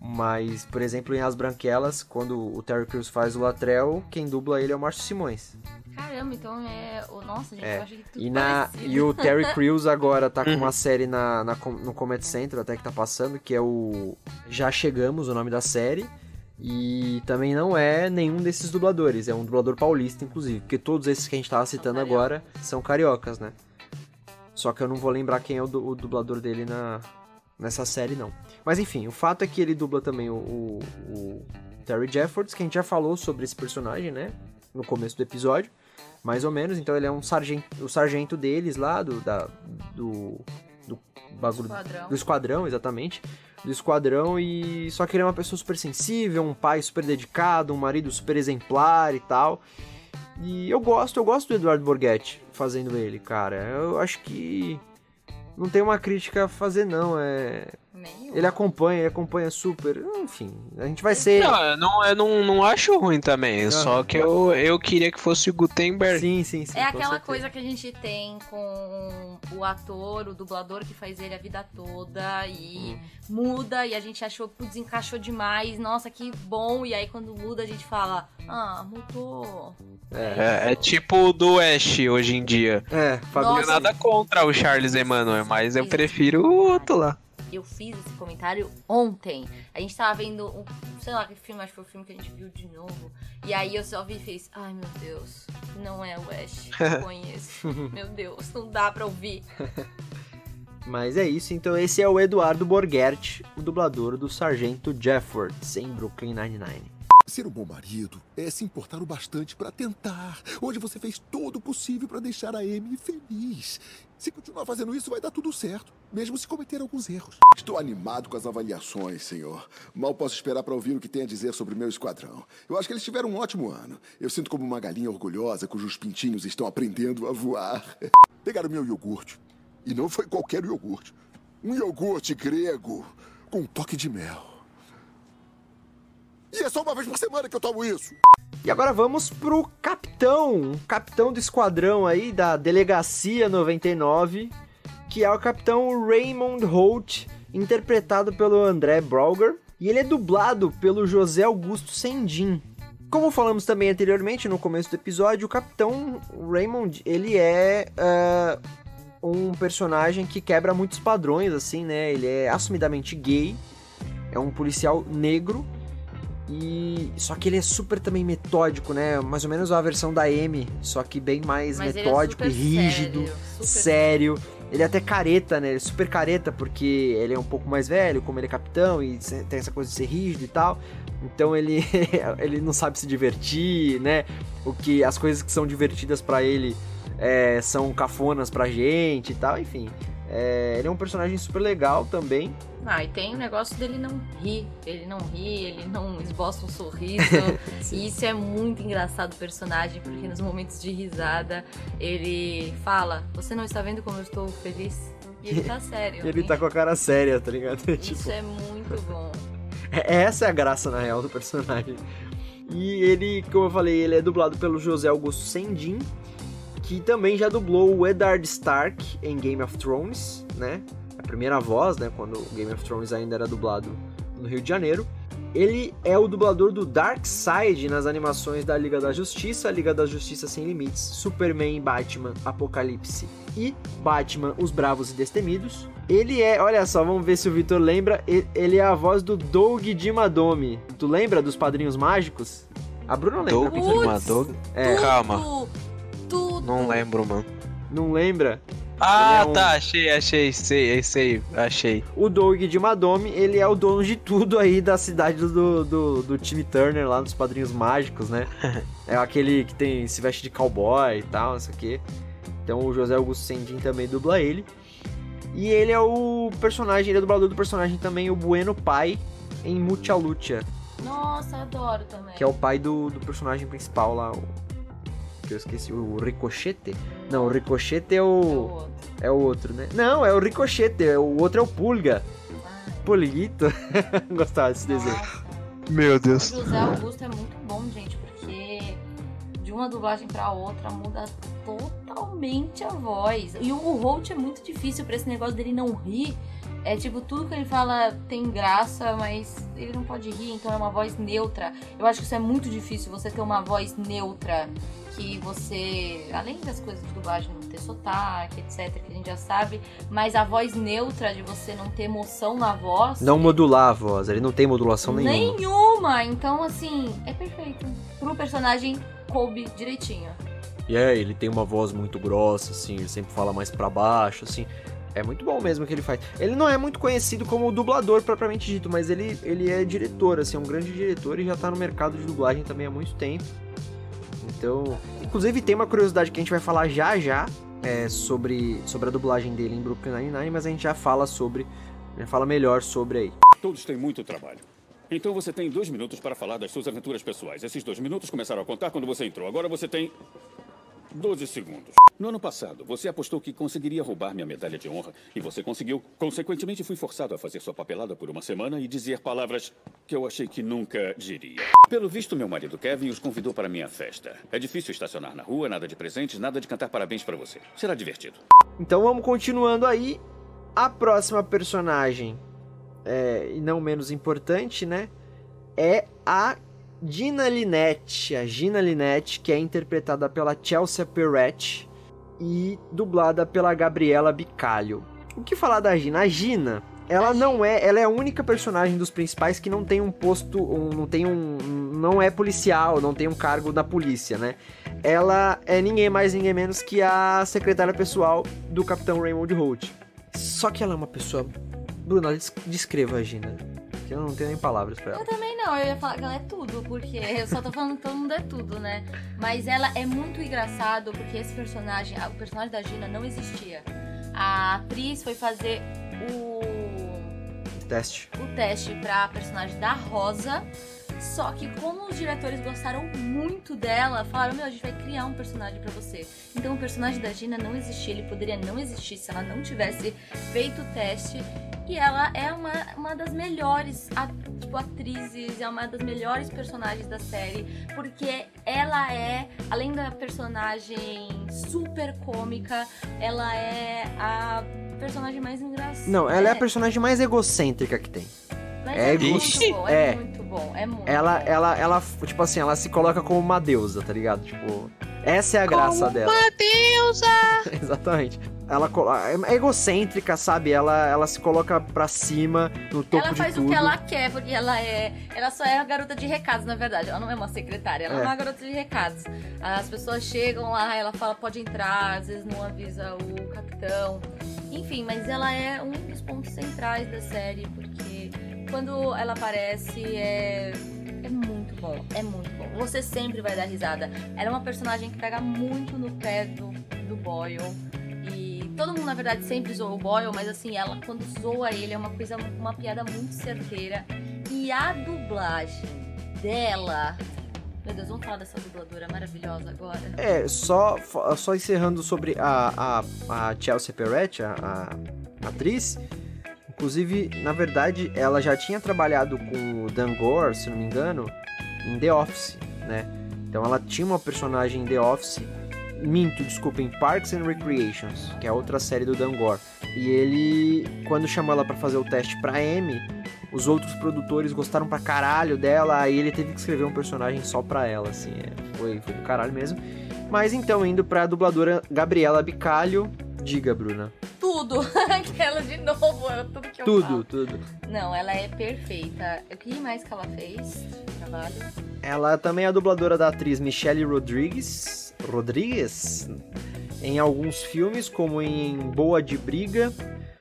Mas, por exemplo, em As Branquelas, quando o Terry Crews faz o Latrell, quem dubla ele é o Márcio Simões. Caramba, então é. o- Nossa, gente, É. eu achei que tudo E, na, parecido. e o Terry Crews agora tá com Uhum. uma série na, na no Comedy Central, até que tá passando, que é o Já Chegamos, o nome da série. E também não é nenhum desses dubladores, é um dublador paulista, inclusive, porque todos esses que a gente tava citando cariocas. agora são cariocas, né? Só que eu não vou lembrar quem é o, du- o dublador dele na, nessa série, não. Mas enfim, o fato é que ele dubla também o, o- o Terry Jeffords, que a gente já falou sobre esse personagem, né? No começo do episódio, mais ou menos. Então ele é um sargento, o sargento deles lá, do, da, do, do bagulho Esquadrão. do esquadrão, exatamente. Do esquadrão e só que ele é uma pessoa super sensível, um pai super dedicado, um marido super exemplar e tal. E eu gosto, eu gosto do Eduardo Borghetti fazendo ele, cara. Eu acho que não tem uma crítica a fazer não, é Nenhum. ele acompanha, ele acompanha super. Enfim, a gente vai ser Não, eu não, eu não, não acho ruim também. Aham. Só que eu, eu queria que fosse o Gutenberg. Sim, sim, sim. É aquela certeza. coisa que a gente tem com o ator, o dublador que faz ele a vida toda e muda e a gente achou, putz, encaixou demais, nossa, que bom. E aí quando muda a gente fala, ah, mudou. É, é tipo o do Ash hoje em dia. É. Não é nada contra o Charles Emmanuel, mas eu prefiro o outro lá. Eu fiz esse comentário ontem. A gente tava vendo um, sei lá que filme, acho que foi o filme que a gente viu de novo. E aí eu só vi e fez, ai meu Deus, não é o Ash que eu conheço. meu Deus, não dá pra ouvir. Mas é isso, então esse é o Eduardo Borghetti, o dublador do Sargento Jeffords em Brooklyn Nine-Nine. Ser um bom marido é se importar o bastante para tentar. Hoje você fez todo o possível para deixar a Amy feliz. Se continuar fazendo isso, vai dar tudo certo, mesmo se cometer alguns erros. Estou animado com as avaliações, senhor. Mal posso esperar para ouvir o que tem a dizer sobre meu esquadrão. Eu acho que eles tiveram um ótimo ano. Eu sinto como uma galinha orgulhosa cujos pintinhos estão aprendendo a voar. Pegaram meu iogurte. E não foi qualquer iogurte. Um iogurte grego com um toque de mel. E é só uma vez por semana que eu tomo isso. E agora vamos pro capitão, capitão do esquadrão aí da Delegacia 99, que é o capitão Raymond Holt, interpretado pelo André Brauger, e ele é dublado pelo José Augusto Sendin. Como falamos também anteriormente no começo do episódio, o Capitão Raymond, ele é uh, um personagem que quebra muitos padrões, assim, né? Ele é assumidamente gay, é um policial negro, e só que ele é super também metódico, né? Mais ou menos a versão da M, só que bem mais Mas metódico ele é e rígido, sério, sério. Ele é até careta, né? Ele é super careta porque ele é um pouco mais velho, como ele é capitão e tem essa coisa de ser rígido e tal. Então ele ele não sabe se divertir, né? O que as coisas que são divertidas pra ele é, são cafonas pra gente e tal, enfim. É, ele é um personagem super legal também. Ah, e tem o negócio dele não rir. Ele não ri, ele não esboça um sorriso. e isso é muito engraçado o personagem, porque nos momentos de risada ele fala: Você não está vendo como eu estou feliz? E ele tá sério. Ele tá com a cara séria, tá ligado? Isso tipo, é muito bom. É- Essa é a graça, na real, do personagem. E ele, como eu falei, ele é dublado pelo José Augusto Sendin, que também já dublou o Eddard Stark em Game of Thrones, né? A primeira voz, né? Quando o Game of Thrones ainda era dublado no Rio de Janeiro. Ele é o dublador do Darkseid nas animações da Liga da Justiça, Liga da Justiça Sem Limites, Superman e Batman Apocalipse e Batman Os Bravos e Destemidos. Ele é, olha só, vamos ver se o Vitor lembra, ele é a voz do Doug Dimadome. Tu lembra dos Padrinhos Mágicos? A Bruna lembra. Doug porque- Dimadog? É, Calma, Tudo, não lembro, mano. não lembra? Ah, é um- tá, achei, achei, sei, sei, achei. O Doug Dimadome, ele é o dono de tudo aí da cidade do, do, do time Turner lá dos Padrinhos Mágicos, né? é aquele que tem se veste de cowboy e tal, não sei o quê. Então o José Augusto Sendin também dubla ele. E ele é o personagem, ele é dublador do personagem também, o Bueno Pai, em Mucha Lucha, Nossa, adoro também. que é o pai do, do personagem principal lá, o, que eu esqueci, o Ricochete? Não, o Ricochete é É o o, outro. é o outro, né? Não, é o Ricochete, é- o outro é o Pulga. Ai, Pulguito. Gostava desse desenho. nossa. Meu O Deus. José Augusto é muito bom, gente, porque de uma dublagem pra outra muda totalmente a voz. E o Holt é muito difícil pra esse negócio dele não rir. É tipo, tudo que ele fala tem graça, mas ele não pode rir, então é uma voz neutra. Eu acho que isso é muito difícil, você ter uma voz neutra que você, além das coisas de dublagem, não ter sotaque, etc, que a gente já sabe, mas a voz neutra de você não ter emoção na voz. Não modular a voz, ele não tem modulação nenhuma. Nenhuma! Então, assim, é perfeito. Pro personagem coube direitinho. E é, ele tem uma voz muito grossa, assim, ele sempre fala mais pra baixo, assim. É muito bom mesmo o que ele faz. Ele não é muito conhecido como dublador propriamente dito, mas ele, ele é diretor, assim, é um grande diretor e já tá no mercado de dublagem também há muito tempo. Então, inclusive tem uma curiosidade que a gente vai falar já já é, sobre, sobre a dublagem dele em Brooklyn Nine-Nine, mas a gente já fala sobre, já fala melhor sobre aí. Todos têm muito trabalho. Então você tem dois minutos para falar das suas aventuras pessoais. Esses dois minutos começaram a contar quando você entrou. Agora você tem 12 segundos. No ano passado, você apostou que conseguiria roubar minha medalha de honra e você conseguiu. Consequentemente, fui forçado a fazer sua papelada por uma semana e dizer palavras que eu achei que nunca diria. Pelo visto, meu marido Kevin os convidou para minha festa. É difícil estacionar na rua, nada de presentes, nada de cantar parabéns para você. Será divertido. Então vamos continuando aí. A próxima personagem, é, e não menos importante, né? É a Gina Linette. A Gina Linette, que é interpretada pela Chelsea Peretti e dublada pela Gabriela Bicalho. O que falar da Gina? A Gina, ela não é, ela é a única personagem dos principais que não tem um posto, um- não tem um, não é policial, não tem um cargo na polícia, né? Ela é ninguém mais, ninguém menos que a secretária pessoal do Capitão Raymond Holt. Só que ela é uma pessoa. Bruno, des- descreva a Gina. Que eu não tenho nem palavras pra ela. Eu também não, eu ia falar que ela é tudo, porque eu só tô falando que todo mundo é tudo, né? Mas ela é muito engraçado, porque esse personagem, o personagem da Gina não existia. A atriz foi fazer o Teste. o teste pra personagem da Rosa. Só que como os diretores gostaram muito dela, falaram, meu, a gente vai criar um personagem pra você. Então o personagem da Gina não existia, ele poderia não existir se ela não tivesse feito o teste. E ela é uma, uma das melhores tipo, atrizes, é uma das melhores personagens da série, porque ela é, além da personagem super cômica, ela é a personagem mais engraçada. Não, ela é a personagem mais egocêntrica que tem. Mas É é, muito boa, é, É. muito bom, é muito Ela, bom. ela, ela, tipo assim, ela se coloca como uma deusa, tá ligado? Tipo, essa é a graça dela. Uma deusa! Exatamente. Ela colo- é egocêntrica, sabe? Ela, ela se coloca pra cima, no topo Ela faz o que ela quer, porque ela é. Ela só é a garota de recados, na verdade. Ela não é uma secretária, ela é, É. uma garota de recados. As pessoas chegam lá, ela fala, pode entrar, às vezes não avisa o capitão. Enfim, mas ela é um dos pontos centrais da série, porque quando ela aparece é. É muito bom, é muito bom. Você sempre vai dar risada. Ela é uma personagem que pega muito no pé do, do Boyle. E todo mundo, na verdade, sempre zoa o Boyle, mas assim, ela quando zoa ele é uma coisa, uma piada muito certeira. E a dublagem dela. Meu Deus, vamos falar dessa dubladora maravilhosa agora. É, só, só encerrando sobre a, a, a Chelsea Peretti, a, a atriz. Inclusive, na verdade, ela já tinha trabalhado com o Dan Gore, se não me engano, em The Office, né? Então ela tinha uma personagem em The Office. Minto, desculpa, em Parks and Recreations, que é outra série do Dan Gore. E ele, quando chamou ela pra fazer o teste pra Emmy, os outros produtores gostaram pra caralho dela, aí ele teve que escrever um personagem só pra ela, assim, é, foi, foi do caralho mesmo. Mas então, indo pra dubladora Gabriela Bicalho, diga, Bruna. Tudo! Aquela de novo, é tudo que eu Tudo, falo. tudo. Não, ela é perfeita. O que mais que ela fez de trabalho? Ela também é a dubladora da atriz Michelle Rodrigues, Rodrigues em alguns filmes, como em Boa de Briga,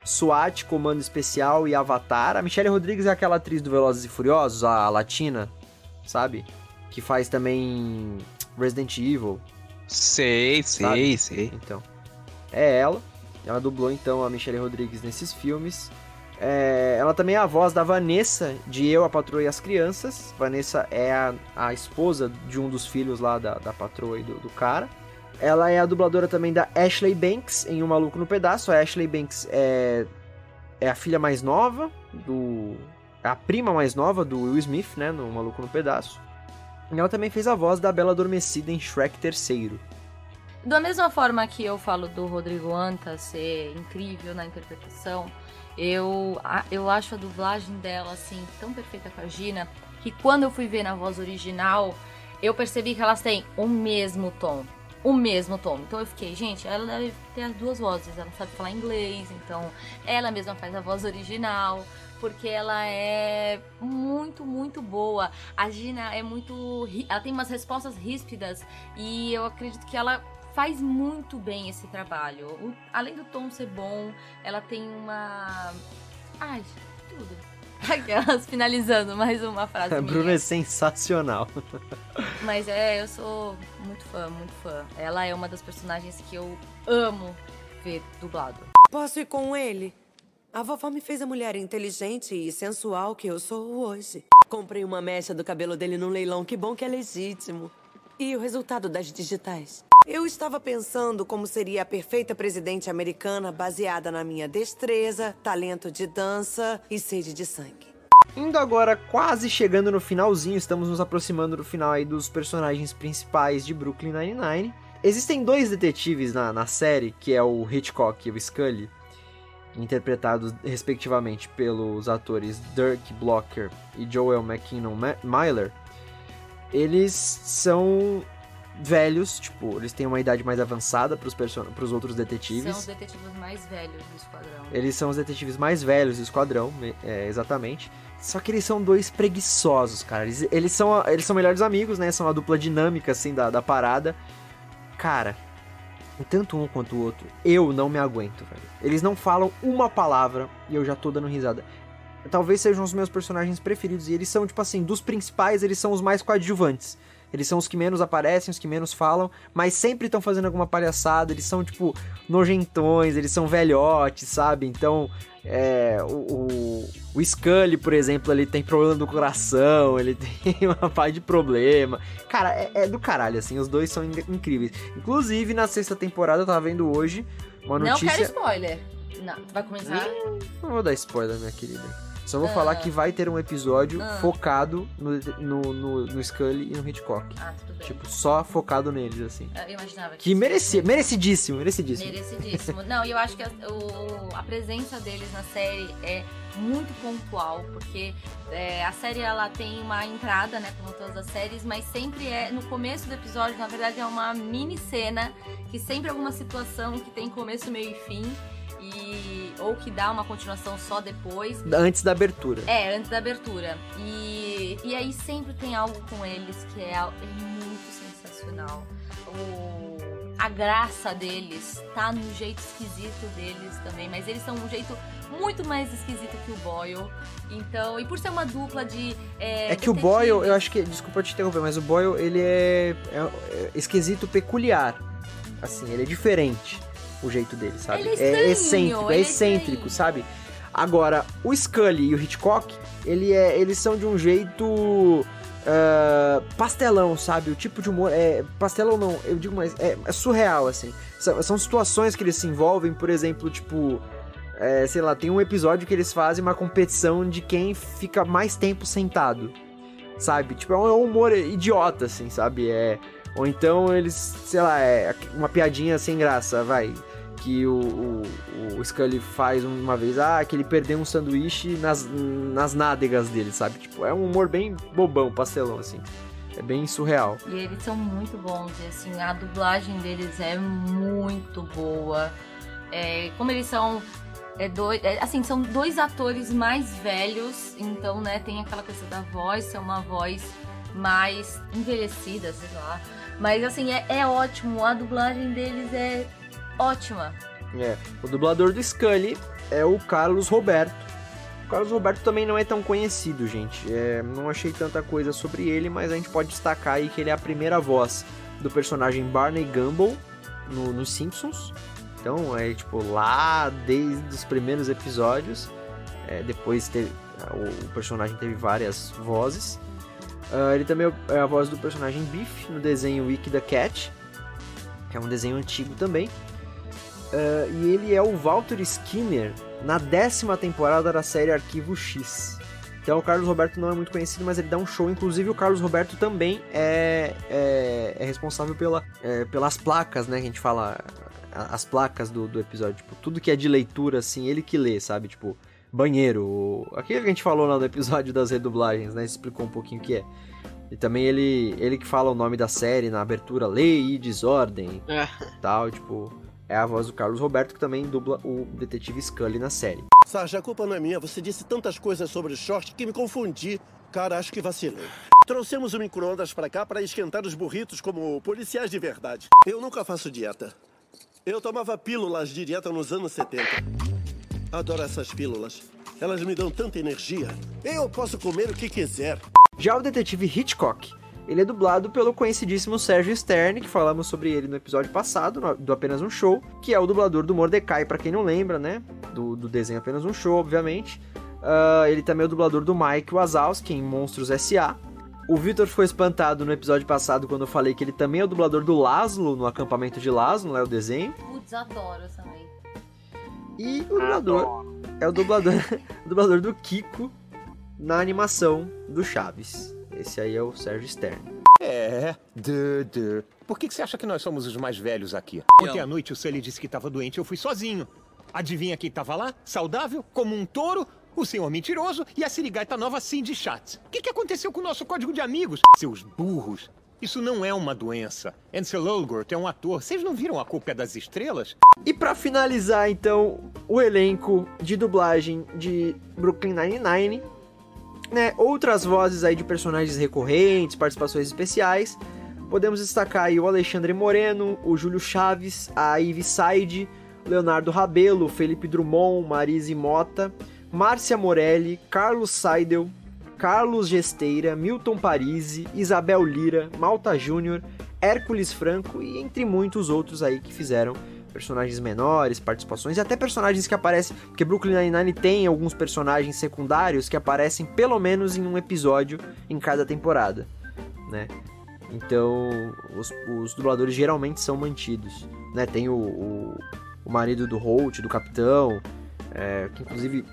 SWAT, Comando Especial e Avatar. A Michelle Rodrigues é aquela atriz do Velozes e Furiosos, a latina, sabe? Que faz também Resident Evil. Sei, sei, Sabe? sei. Então, é ela. Ela dublou então a Michelle Rodrigues nesses filmes. É, ela também é a voz da Vanessa de Eu, a Patroa e as Crianças. Vanessa é a, a esposa de um dos filhos lá da, da patroa e do, do cara. Ela é a dubladora também da Ashley Banks em Um Maluco no Pedaço. A Ashley Banks é, é a filha mais nova do. é a prima mais nova do Will Smith, né? No Maluco no Pedaço. E ela também fez a voz da Bela Adormecida em Shrek terceiro. Da mesma forma que eu falo do Rodrigo Anta ser incrível na interpretação, eu, eu acho a dublagem dela, assim, tão perfeita com a Gina, que quando eu fui ver na voz original, eu percebi que elas têm o mesmo tom. O mesmo tom. Então eu fiquei, gente, ela deve ter as duas vozes. Ela sabe falar inglês, então ela mesma faz a voz original. Porque ela é muito, muito boa. A Gina é muito. Ela tem umas respostas ríspidas. E eu acredito que ela faz muito bem esse trabalho. O- além do tom ser bom, ela tem uma. Ai, tudo. Aquelas finalizando mais uma frase. A. Bruna é sensacional. Mas é, eu sou muito fã, muito fã. Ela é uma das personagens que eu amo ver dublado. Posso ir com ele? A vovó me fez a mulher inteligente e sensual que eu sou hoje. Comprei uma mecha do cabelo dele num leilão, que bom que é legítimo. E o resultado das digitais? Eu estava pensando como seria a perfeita presidente americana baseada na minha destreza, talento de dança e sede de sangue. Indo agora, quase chegando no finalzinho, estamos nos aproximando do final aí dos personagens principais de Brooklyn Nine-Nine. Existem dois detetives na, na série, que é o Hitchcock e o Scully, interpretados respectivamente pelos atores Dirk Blocker e Joel McKinnon Myler. Eles são velhos, tipo, eles têm uma idade mais avançada para os outros detetives. São os detetives mais velhos do esquadrão. Eles são os detetives mais velhos do esquadrão, me- é, exatamente. Só que eles são dois preguiçosos, cara. Eles, eles, são, eles são melhores amigos, né? São a dupla dinâmica, assim, da, da parada. Cara, tanto um quanto o outro, eu não me aguento, velho. Eles não falam uma palavra e eu já tô dando risada. Talvez sejam os meus personagens preferidos. E eles são, tipo assim, dos principais, eles são os mais coadjuvantes. Eles são os que menos aparecem, os que menos falam, mas sempre estão fazendo alguma palhaçada. Eles são, tipo, nojentões, eles são velhotes, sabe? Então, é, o, o, o Scully, por exemplo, ele tem problema do coração, ele tem uma parte de problema. Cara, é, é do caralho, assim, os dois são in- incríveis. Inclusive, na sexta temporada, eu tava vendo hoje uma Não notícia. quero spoiler. Não, tu vai começar? Não vou dar spoiler, minha querida. Só vou Ah. falar que vai ter um episódio Ah. focado no, no, no, no Scully e no Hitchcock. Ah, tudo bem. Tipo, só focado neles, assim. Eu imaginava Que merecia, merecidíssimo, merecidíssimo. Merecidíssimo. Não, e eu acho que a, o- a presença deles na série é muito pontual, porque é, a série ela tem uma entrada, né, como todas as séries, mas sempre é no começo do episódio, na verdade é uma mini cena que sempre é alguma situação que tem começo, meio e fim. E, ou que dá uma continuação só depois. Antes da abertura. É, antes da abertura. E, e aí sempre tem algo com eles que é, é muito sensacional. O, a graça deles tá no jeito esquisito deles também, mas eles são um jeito muito mais esquisito que o Boyle. Então, e por ser uma dupla de. É, É que o Boyle, eu acho que. Desculpa te interromper, mas o Boyle, ele é, é- é esquisito peculiar. Assim, ele é diferente o jeito dele, sabe? Ele é estranho, excêntrico, é é excêntrico, sabe? Agora, o Scully e o Hitchcock, ele é, eles são de um jeito. ah, pastelão, sabe? O tipo de humor. É, pastelão não, eu digo mais. É, é surreal, assim. São, são situações que eles se envolvem, por exemplo, tipo. é, sei lá, tem um episódio que eles fazem uma competição de quem fica mais tempo sentado. Sabe? Tipo, é um, é um humor idiota, assim, sabe? É. Ou então eles, sei lá, é uma piadinha sem graça, vai. Que o, o, o Scully faz uma vez, ah, que ele perdeu um sanduíche nas, nas nádegas dele, sabe? Tipo, é um humor bem bobão, pastelão, assim. É bem surreal. E eles são muito bons, e assim, a dublagem deles é muito boa. É, como eles são. É dois, é, assim, são dois atores mais velhos, então, né, tem aquela coisa da voz, ser uma voz mais envelhecida, sei lá. Mas assim, é, é ótimo, a dublagem deles é ótima. É. O dublador do Scully é o Carlos Roberto. O Carlos Roberto também não é tão conhecido, gente. É, não achei tanta coisa sobre ele, mas a gente pode destacar aí que ele é a primeira voz do personagem Barney Gumble no, nos Simpsons. Então é tipo lá desde os primeiros episódios. É, depois teve, o, personagem teve várias vozes. Ah, ele também é a voz do personagem Biff no desenho Wiki the Cat, que é um desenho antigo também. Ah, e ele é o Walter Skinner na décima temporada da série Arquivo X. Então o Carlos Roberto não é muito conhecido, mas ele dá um show. Inclusive o Carlos Roberto também é, é, é responsável pela, é, pelas placas, né? Que a gente fala, as placas do, do episódio. Tipo, tudo que é de leitura, assim, ele que lê, sabe? Tipo, banheiro. Aquilo que a gente falou lá no episódio das redublagens, né? Explicou um pouquinho o que é. E também ele, ele que fala o nome da série na abertura, Lei e Desordem É. tal, tipo, é a voz do Carlos Roberto que também dubla o detetive Scully na série. Sarge, a culpa não é minha. Você disse tantas coisas sobre o short que me confundi. Cara, acho que vacilei. Trouxemos o micro-ondas pra cá para esquentar os burritos como policiais de verdade. Eu nunca faço dieta. Eu tomava pílulas de dieta nos anos 70. Adoro essas pílulas. Elas me dão tanta energia. Eu posso comer o que quiser. Já o detetive Hitchcock, ele é dublado pelo conhecidíssimo Sérgio Stern, que falamos sobre ele no episódio passado, no- do Apenas um Show, que é o dublador do Mordecai, pra quem não lembra, né? Do, do desenho Apenas um Show, obviamente. Ah, ele também é o dublador do Mike Wazowski em Monstros S.A. O Victor ficou espantado no episódio passado quando eu falei que ele também é o dublador do Laszlo no acampamento de Laszlo, não é o desenho. Putz, adoro também. E o dublador é o dublador, o dublador do Kiko na animação do Chaves. Esse aí é o Sérgio Stern. É, Dudu. Por que, que você acha que nós somos os mais velhos aqui? Ontem à noite o Sully disse que estava doente, eu fui sozinho. Adivinha quem estava lá? Saudável, como um touro, o senhor mentiroso e a sirigaita nova Cindy Chat. O que, que aconteceu com o nosso código de amigos? Seus burros. Isso não é uma doença. Ansel Elgort é um ator. Vocês não viram A Culpa é das Estrelas? E pra finalizar, então, o elenco de dublagem de Brooklyn Nine-Nine, né? Outras vozes aí de personagens recorrentes, participações especiais. Podemos destacar aí o Alexandre Moreno, o Júlio Chaves, a Ivy Said, Leonardo Rabelo, Felipe Drummond, Marise Mota, Márcia Morelli, Carlos Seidel, Carlos Gesteira, Milton Parisi, Isabel Lira, Malta Júnior, Hércules Franco e entre muitos outros aí que fizeram personagens menores, participações e até personagens que aparecem, porque Brooklyn Nine-Nine tem alguns personagens secundários que aparecem pelo menos em um episódio em cada temporada, né? Então, os, os dubladores geralmente são mantidos, né? Tem o, o, o marido do Holt, do Capitão, é, que inclusive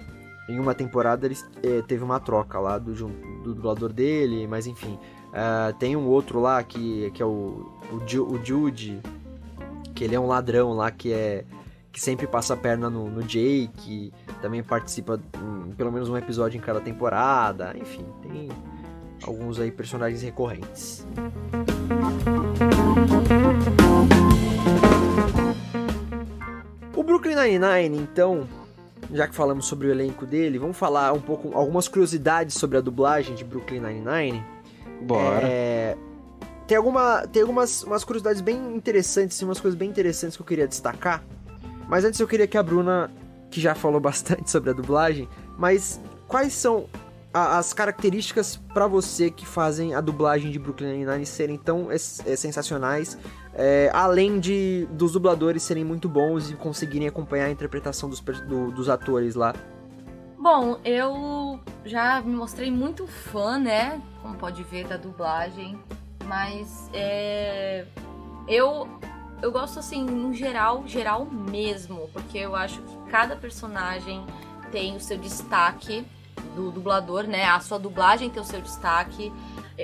em uma temporada ele é, teve uma troca lá do, do dublador dele, mas enfim. Uh, tem um outro lá que, que é o, o, o Jude, que ele é um ladrão lá que é que sempre passa a perna no, no Jake, também participa em pelo menos um episódio em cada temporada, enfim, tem alguns aí personagens recorrentes. O Brooklyn Nine-Nine, então, já que falamos sobre o elenco dele, vamos falar um pouco, algumas curiosidades sobre a dublagem de Brooklyn Nine-Nine. Bora. É, tem, alguma, tem algumas umas curiosidades bem interessantes, umas coisas bem interessantes que eu queria destacar. Mas antes eu queria que a Bruna, que já falou bastante sobre a dublagem, mas quais são a, as características para você que fazem a dublagem de Brooklyn Nine-Nine serem tão é, sensacionais, é, além de dos dubladores serem muito bons e conseguirem acompanhar a interpretação dos, do, dos atores lá? Bom, eu já me mostrei muito fã, né? Como pode ver da dublagem, mas é, eu eu gosto assim, no geral, geral mesmo, porque eu acho que cada personagem tem o seu destaque do dublador, né? A sua dublagem tem o seu destaque.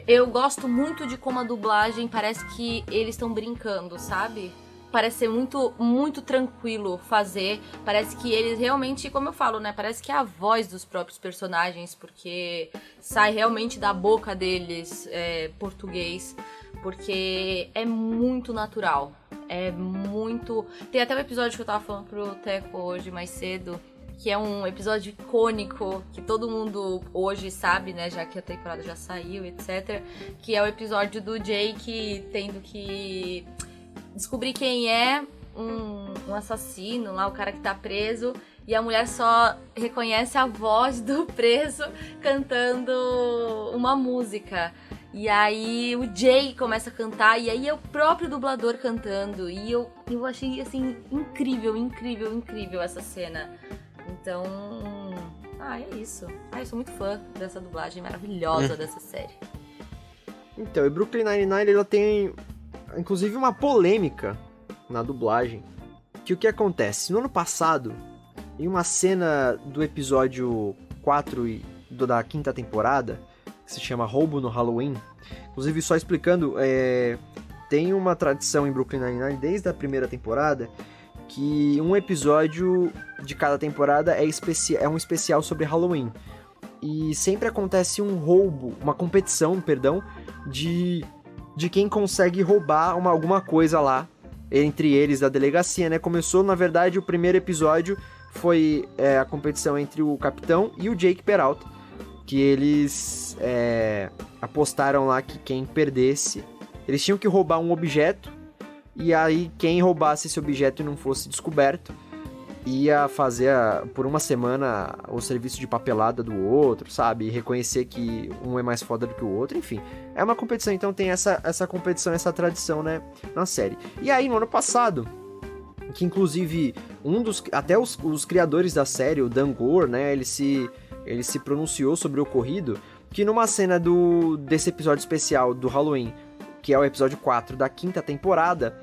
Eu gosto muito de como a dublagem parece que eles estão brincando, sabe? Parece ser muito, muito tranquilo fazer. Parece que eles realmente, como eu falo, né? Parece que é a voz dos próprios personagens, porque sai realmente da boca deles é, português, porque é muito natural. É muito. Tem até um episódio que eu tava falando pro Teco hoje mais cedo, que é um episódio icônico que todo mundo hoje sabe, né, já que a temporada já saiu, etc, que é o episódio do Jake tendo que descobrir quem é um, um assassino lá, o cara que tá preso, e a mulher só reconhece a voz do preso cantando uma música. E aí o Jay começa a cantar, e aí é o próprio dublador cantando. E eu, eu achei assim incrível, incrível, incrível essa cena. Então. Ah, é isso. Ah, eu sou muito fã dessa dublagem maravilhosa dessa série. Então, e Brooklyn Nine-Nine ela tem inclusive uma polêmica na dublagem. Que o que acontece? No ano passado, em uma cena do episódio 4 e do, da quinta temporada, que se chama Roubo no Halloween, inclusive só explicando, é, tem uma tradição em Brooklyn Nine-Nine desde a primeira temporada que um episódio de cada temporada é, especi é um especial sobre Halloween. E sempre acontece um roubo, uma competição, perdão, de, de quem consegue roubar uma, alguma coisa lá entre eles da delegacia, né? Começou, na verdade, o primeiro episódio foi é, a competição entre o capitão e o Jake Peralta, que eles é, apostaram lá que quem perdesse, eles tinham que roubar um objeto e aí, quem roubasse esse objeto e não fosse descoberto, ia fazer por uma semana o serviço de papelada do outro, sabe? E reconhecer que um é mais foda do que o outro, enfim. É uma competição, então tem essa, essa competição, essa tradição, né? Na série. E aí, no ano passado, que inclusive um dos. Até os, os criadores da série, o Dan Gore, né? Ele se, ele se pronunciou sobre o ocorrido. Que numa cena do, desse episódio especial do Halloween, que é o episódio 4 da quinta temporada,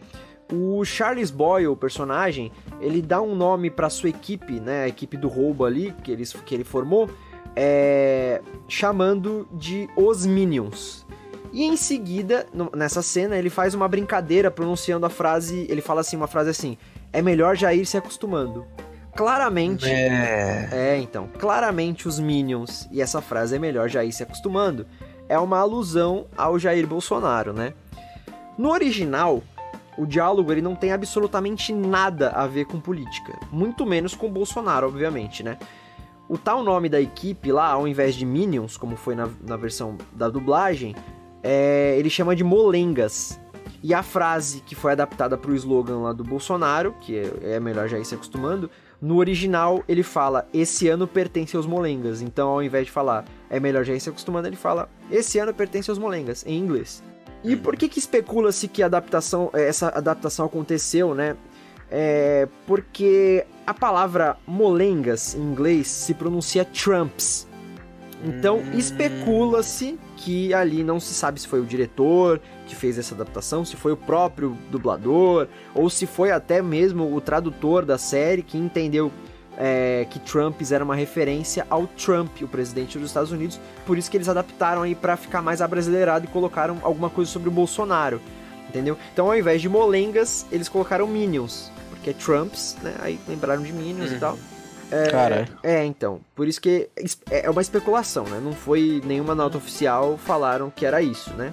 o Charles Boyle, o personagem, ele dá um nome para sua equipe, né, a equipe do roubo ali que ele, que ele formou, é, chamando de os Minions. E em seguida, nessa cena, ele faz uma brincadeira pronunciando a frase, ele fala assim, uma frase assim: "É melhor já ir se acostumando". Claramente, é... é, então, claramente os Minions e essa frase é melhor já ir se acostumando é uma alusão ao Jair Bolsonaro, né? No original, o diálogo ele não tem absolutamente nada a ver com política, muito menos com Bolsonaro, obviamente, né? O tal nome da equipe lá, ao invés de Minions, como foi na, na versão da dublagem, é, ele chama de Molengas. E a frase que foi adaptada para o slogan lá do Bolsonaro, que é, é melhor já ir se acostumando, no original, ele fala: Esse ano pertence aos molengas. Então, ao invés de falar é melhor já ir se acostumando, ele fala: Esse ano pertence aos molengas, em inglês. E por que que especula-se que a adaptação, essa adaptação aconteceu, né? É porque a palavra molengas em inglês se pronuncia trumps. Então hum. especula-se que ali não se sabe se foi o diretor que fez essa adaptação, se foi o próprio dublador, ou se foi até mesmo o tradutor da série que entendeu é, que Trumps era uma referência ao Trump, o presidente dos Estados Unidos. Por isso que eles adaptaram aí para ficar mais abrasileirado e colocaram alguma coisa sobre o Bolsonaro, entendeu? Então ao invés de molengas, eles colocaram Minions, porque é Trumps, né? Aí lembraram de Minions e tal. É, Caralho. É, então. Por isso que é uma especulação, né? Não foi nenhuma nota oficial, falaram que era isso, né?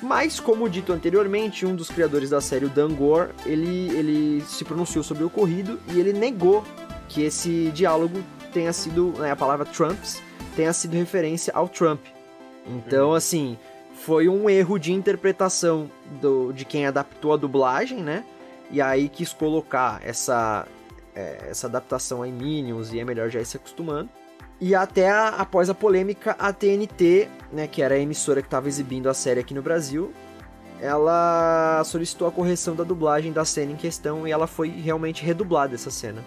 Mas, como dito anteriormente, um dos criadores da série, o Dan Gore, ele, ele se pronunciou sobre o ocorrido e ele negou que esse diálogo tenha sido, né, a palavra Trumps, tenha sido referência ao Trump. Então, assim, foi um erro de interpretação do, de quem adaptou a dublagem, né? E aí quis colocar essa, é, essa adaptação em Minions e é melhor já ir se acostumando. E até a, após a polêmica, a TNT, né, que era a emissora que estava exibindo a série aqui no Brasil, ela solicitou a correção da dublagem da cena em questão e ela foi realmente redublada essa cena.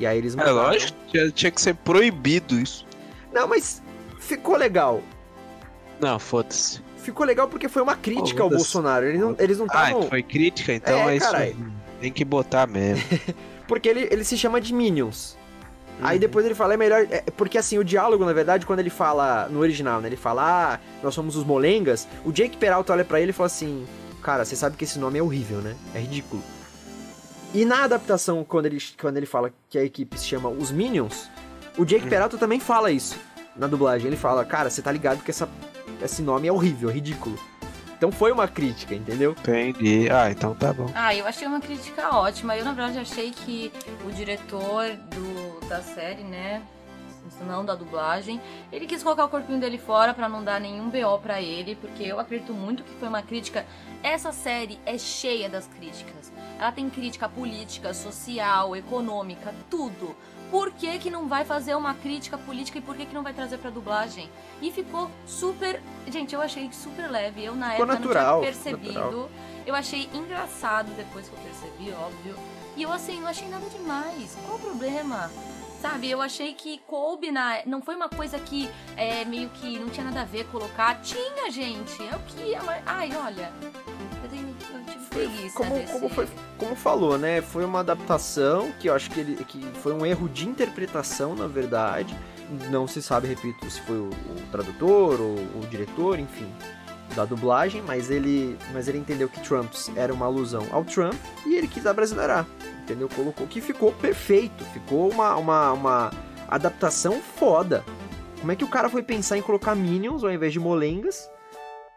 E aí eles É lógico, tinha, tinha que ser proibido isso. Não, mas ficou legal. Não, foda-se. Ficou legal porque foi uma crítica ao. Bolsonaro. Eles não eles não Ah, foi crítica, então É, é, isso. carai. aí. Tem que botar mesmo. Porque ele, ele se chama de Minions. Aí Uhum. depois ele fala, é melhor. é, porque assim, o diálogo, na verdade, quando ele fala no original, né? Ele fala, ah, nós somos os molengas. O Jake Peralta olha pra ele e fala assim: Cara, você sabe que esse nome é horrível, né? É ridículo. E na adaptação, quando ele, quando ele fala que a equipe se chama os Minions, o Jake Peralta também fala isso na dublagem. Ele fala, cara, você tá ligado que essa, esse nome é horrível, é ridículo. Então foi uma crítica, entendeu? Entendi. Ah, então tá bom. Ah, eu achei uma crítica ótima. Eu, na verdade, achei que o diretor do, da série, né? Não da dublagem, ele quis colocar o corpinho dele fora pra não dar nenhum BO pra ele, porque eu acredito muito que foi uma crítica. Essa série é cheia das críticas. Ela tem crítica política, social, econômica, tudo. Por que, que não vai fazer uma crítica política e por que, que não vai trazer pra dublagem? E ficou super. Gente, eu achei super leve. Eu na Ficou época natural, não tinha percebido. natural. Eu achei engraçado depois que eu percebi, óbvio. E eu, assim, não achei nada demais. Qual o problema? Sabe, eu achei que coube na. Não foi uma coisa que é, meio que não tinha nada a ver colocar. Tinha, gente. É o que. Ai, olha. Preguiça como, desse... como, foi, como falou, né? Foi uma adaptação que eu acho que, ele, que foi um erro de interpretação, na verdade. Não se sabe, repito, se foi o, o tradutor ou o diretor, enfim, da dublagem, mas ele, mas ele entendeu que Trumps era uma alusão ao Trump e ele quis abrasileirar, entendeu? Colocou que ficou perfeito, ficou uma, uma, uma adaptação foda. Como é que o cara foi pensar em colocar Minions ao invés de molengas?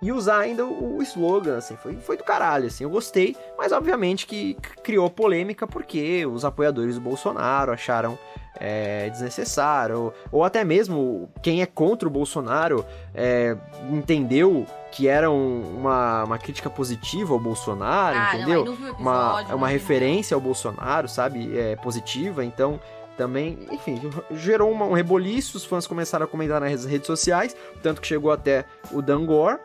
E usar ainda o, o slogan, assim, foi, foi do caralho, assim, eu gostei, mas obviamente que criou polêmica porque os apoiadores do Bolsonaro acharam é, desnecessário, ou, ou até mesmo quem é contra o Bolsonaro é, entendeu que era um- uma, uma crítica positiva ao Bolsonaro, Ah, entendeu? não uma episódio, uma não referência ao Bolsonaro, sabe? É, positiva, então também, enfim, gerou uma- um reboliço, os fãs começaram a comentar nas redes sociais, tanto que chegou até o Dangor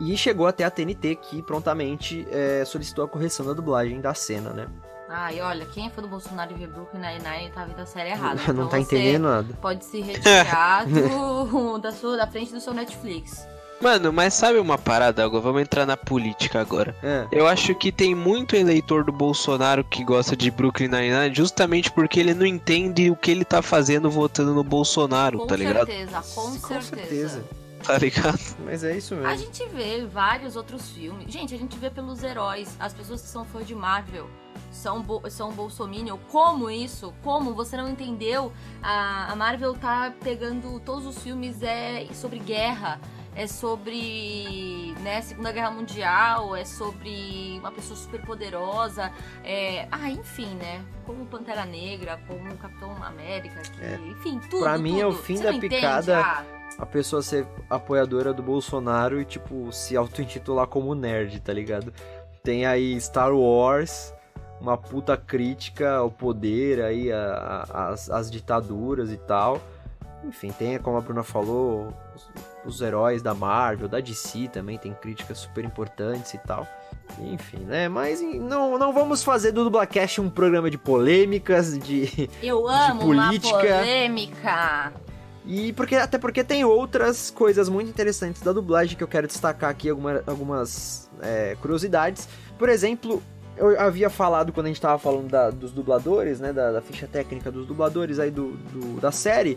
e chegou até a TNT que prontamente é, solicitou a correção da dublagem da cena, né? Ai, olha, quem é fã do Bolsonaro e vê Brooklyn Nine-Nine tá vendo a série errada. Não Então tá você entendendo nada. Pode se retirar do, da, sua, da frente do seu Netflix. Mano, mas sabe uma parada, Algo? Vamos entrar na política agora. É. Eu acho que tem muito eleitor do Bolsonaro que gosta de Brooklyn Nine-Nine justamente porque ele não entende o que ele tá fazendo votando no Bolsonaro, Com tá ligado? certeza, com, certeza. Tá ligado? Mas é isso mesmo. A gente vê vários outros filmes. Gente, a gente vê pelos heróis. As pessoas que são fã de Marvel são, bo são bolsominion. Como isso? Como? Você não entendeu? A, a Marvel tá pegando todos os filmes é sobre guerra. É sobre né, Segunda Guerra Mundial, é sobre uma pessoa super poderosa. É... Ah, enfim, né? Como Pantera Negra, como Capitão América, que, É. enfim, tudo. pra mim é o tudo. fim Você da picada Ah, a pessoa ser apoiadora do Bolsonaro e, tipo, se auto-intitular como nerd, tá ligado? Tem aí Star Wars, uma puta crítica ao poder aí, a- a- as, as ditaduras e tal. Enfim, tem, como a Bruna falou, os, os heróis da Marvel, da DC também tem críticas super importantes e tal. Enfim, né? Mas não, não vamos fazer do Dublacast um programa de polêmicas, de, Eu de amo uma política. polêmica. E porque, até porque tem outras coisas muito interessantes da dublagem que eu quero destacar aqui, alguma- algumas é, curiosidades. Por exemplo, eu havia falado quando a gente tava falando da, dos dubladores, né? Da, da, ficha técnica dos dubladores aí do, do, da série.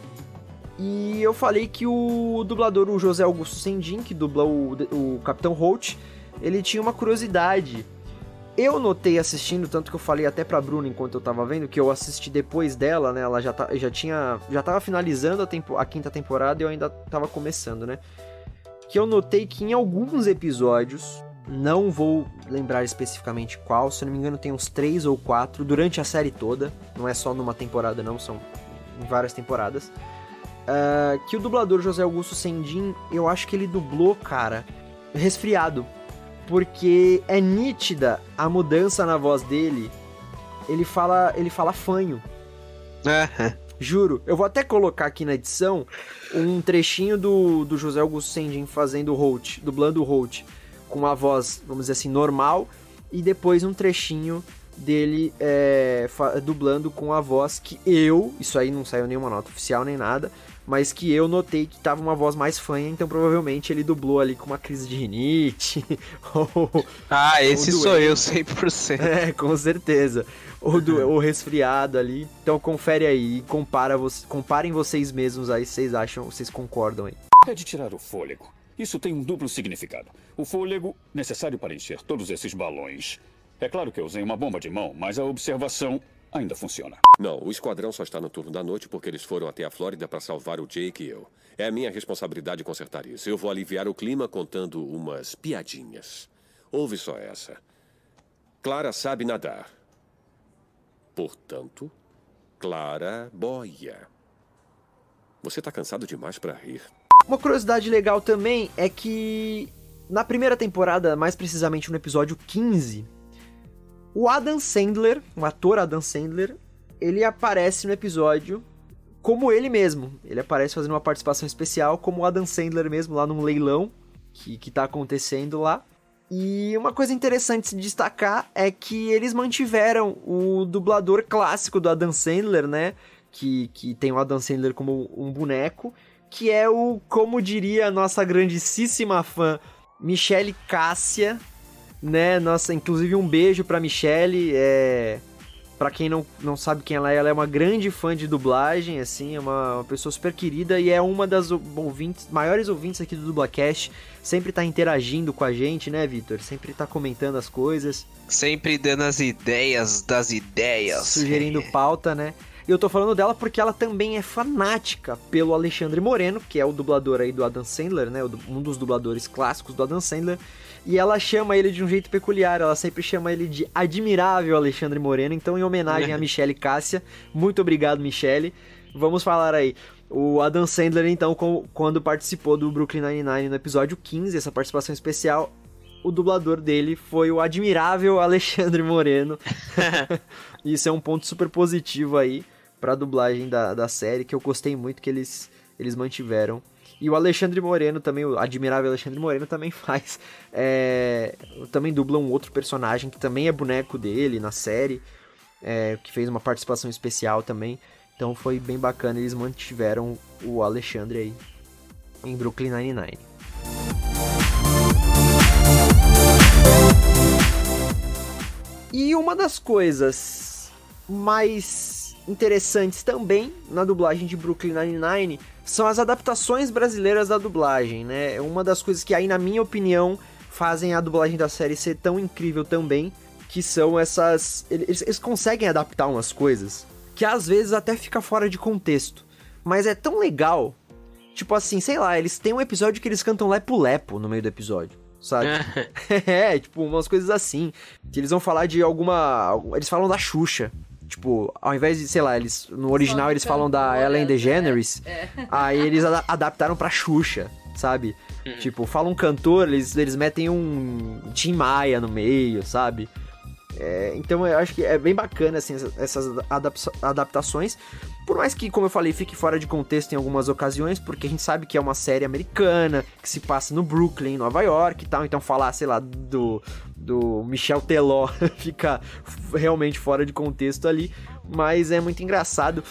E eu falei que o dublador, o José Augusto Sendin, que dubla o, o Capitão Holt, ele tinha uma curiosidade. Eu notei assistindo, tanto que eu falei até pra Bruna enquanto eu tava vendo, que eu assisti depois dela, né? Ela já, tá, já tinha. Já tava finalizando a, tempo, a quinta temporada e eu ainda tava começando, né? Que eu notei que em alguns episódios não vou lembrar especificamente qual, se não me engano tem uns três ou quatro durante a série toda, não é só numa temporada não, são em várias temporadas. Uh, que o dublador José Augusto Sendin, eu acho que ele dublou, cara, resfriado. Porque é nítida a mudança na voz dele. Ele fala, ele fala fanho. É. Juro. Eu vou até colocar aqui na edição um trechinho do, do José Augusto Sendin fazendo o Holt, dublando o Holt com a voz, vamos dizer assim, normal, e depois um trechinho dele é, dublando com a voz que eu, isso aí não saiu nenhuma nota oficial nem nada, mas que eu notei que tava uma voz mais fanha, então provavelmente ele dublou ali com uma crise de rinite. ou, ah, esse sou eu 100%. É, com certeza. Ou, do, ou resfriado ali. Então confere aí e compara, comparem vocês mesmos aí, vocês acham, vocês concordam aí. É de tirar o fôlego. Isso tem um duplo significado. O fôlego necessário para encher todos esses balões. É claro que eu usei uma bomba de mão, mas a observação ainda funciona. Não, o esquadrão só está no turno da noite porque eles foram até a Flórida para salvar o Jake e eu. É a minha responsabilidade consertar isso. Eu vou aliviar o clima contando umas piadinhas. Ouve só essa. Clara sabe nadar. Portanto, Clara boia. Você está cansado demais para rir. Uma curiosidade legal também é que na primeira temporada, mais precisamente no episódio 15, o Adam Sandler, o ator Adam Sandler, ele aparece no episódio como ele mesmo. Ele aparece fazendo uma participação especial como o Adam Sandler mesmo lá num leilão que, que tá acontecendo lá. E uma coisa interessante se destacar é que eles mantiveram o dublador clássico do Adam Sandler, né? Que, que tem o Adam Sandler como um boneco que é o, como diria a nossa grandíssima fã, Michelle Cássia, né? Nossa, inclusive um beijo pra Michelle, é... Pra quem não, não sabe quem ela é, ela é uma grande fã de dublagem, assim, é uma, uma pessoa super querida e é uma das ouvintes, maiores ouvintes aqui do Dublacast. Sempre tá interagindo com a gente, né, Vitor? Sempre tá comentando as coisas. Sempre dando as ideias das ideias. Sugerindo pauta, né? E eu tô falando dela porque ela também é fanática pelo Alexandre Moreno, que é o dublador aí do Adam Sandler, né? Um dos dubladores clássicos do Adam Sandler. E ela chama ele de um jeito peculiar, ela sempre chama ele de Admirável Alexandre Moreno. Então, em homenagem a Michelle Cássia, muito obrigado, Michelle. Vamos falar aí. O Adam Sandler, então, quando participou do Brooklyn Nine-Nine no episódio 15, essa participação especial, o dublador dele foi o admirável Alexandre Moreno. Isso é um ponto super positivo aí pra dublagem da, da série, que eu gostei muito que eles, eles mantiveram. E o Alexandre Moreno também, o admirável Alexandre Moreno também faz. É, também dubla um outro personagem que também é boneco dele na série, é, que fez uma participação especial também. Então foi bem bacana, eles mantiveram o Alexandre aí em Brooklyn Nine-Nine. E uma das coisas mais interessantes também na dublagem de Brooklyn Nine-Nine são as adaptações brasileiras da dublagem, né? É uma das coisas que aí, na minha opinião, fazem a dublagem da série ser tão incrível também, que são essas... Eles, eles conseguem adaptar umas coisas que às vezes até fica fora de contexto, mas é tão legal. Tipo assim, sei lá, eles têm um episódio que eles cantam lepo-lepo no meio do episódio sabe? é, tipo, umas coisas assim. Que eles vão falar de alguma. Eles falam da Xuxa. Tipo, ao invés de, sei lá, eles. No original eles falam da Ellen DeGeneres. É, é. Aí eles ad adaptaram pra Xuxa, sabe? Uhum. Tipo, falam um cantor, eles, eles metem um Tim Maia no meio, sabe? É, então eu acho que é bem bacana assim, essas adaptações. Por mais que, como eu falei, fique fora de contexto em algumas ocasiões, porque a gente sabe que é uma série americana, que se passa no Brooklyn, Nova York e tal. Então falar, sei lá, do, do Michel Teló fica realmente fora de contexto ali. Mas é muito engraçado.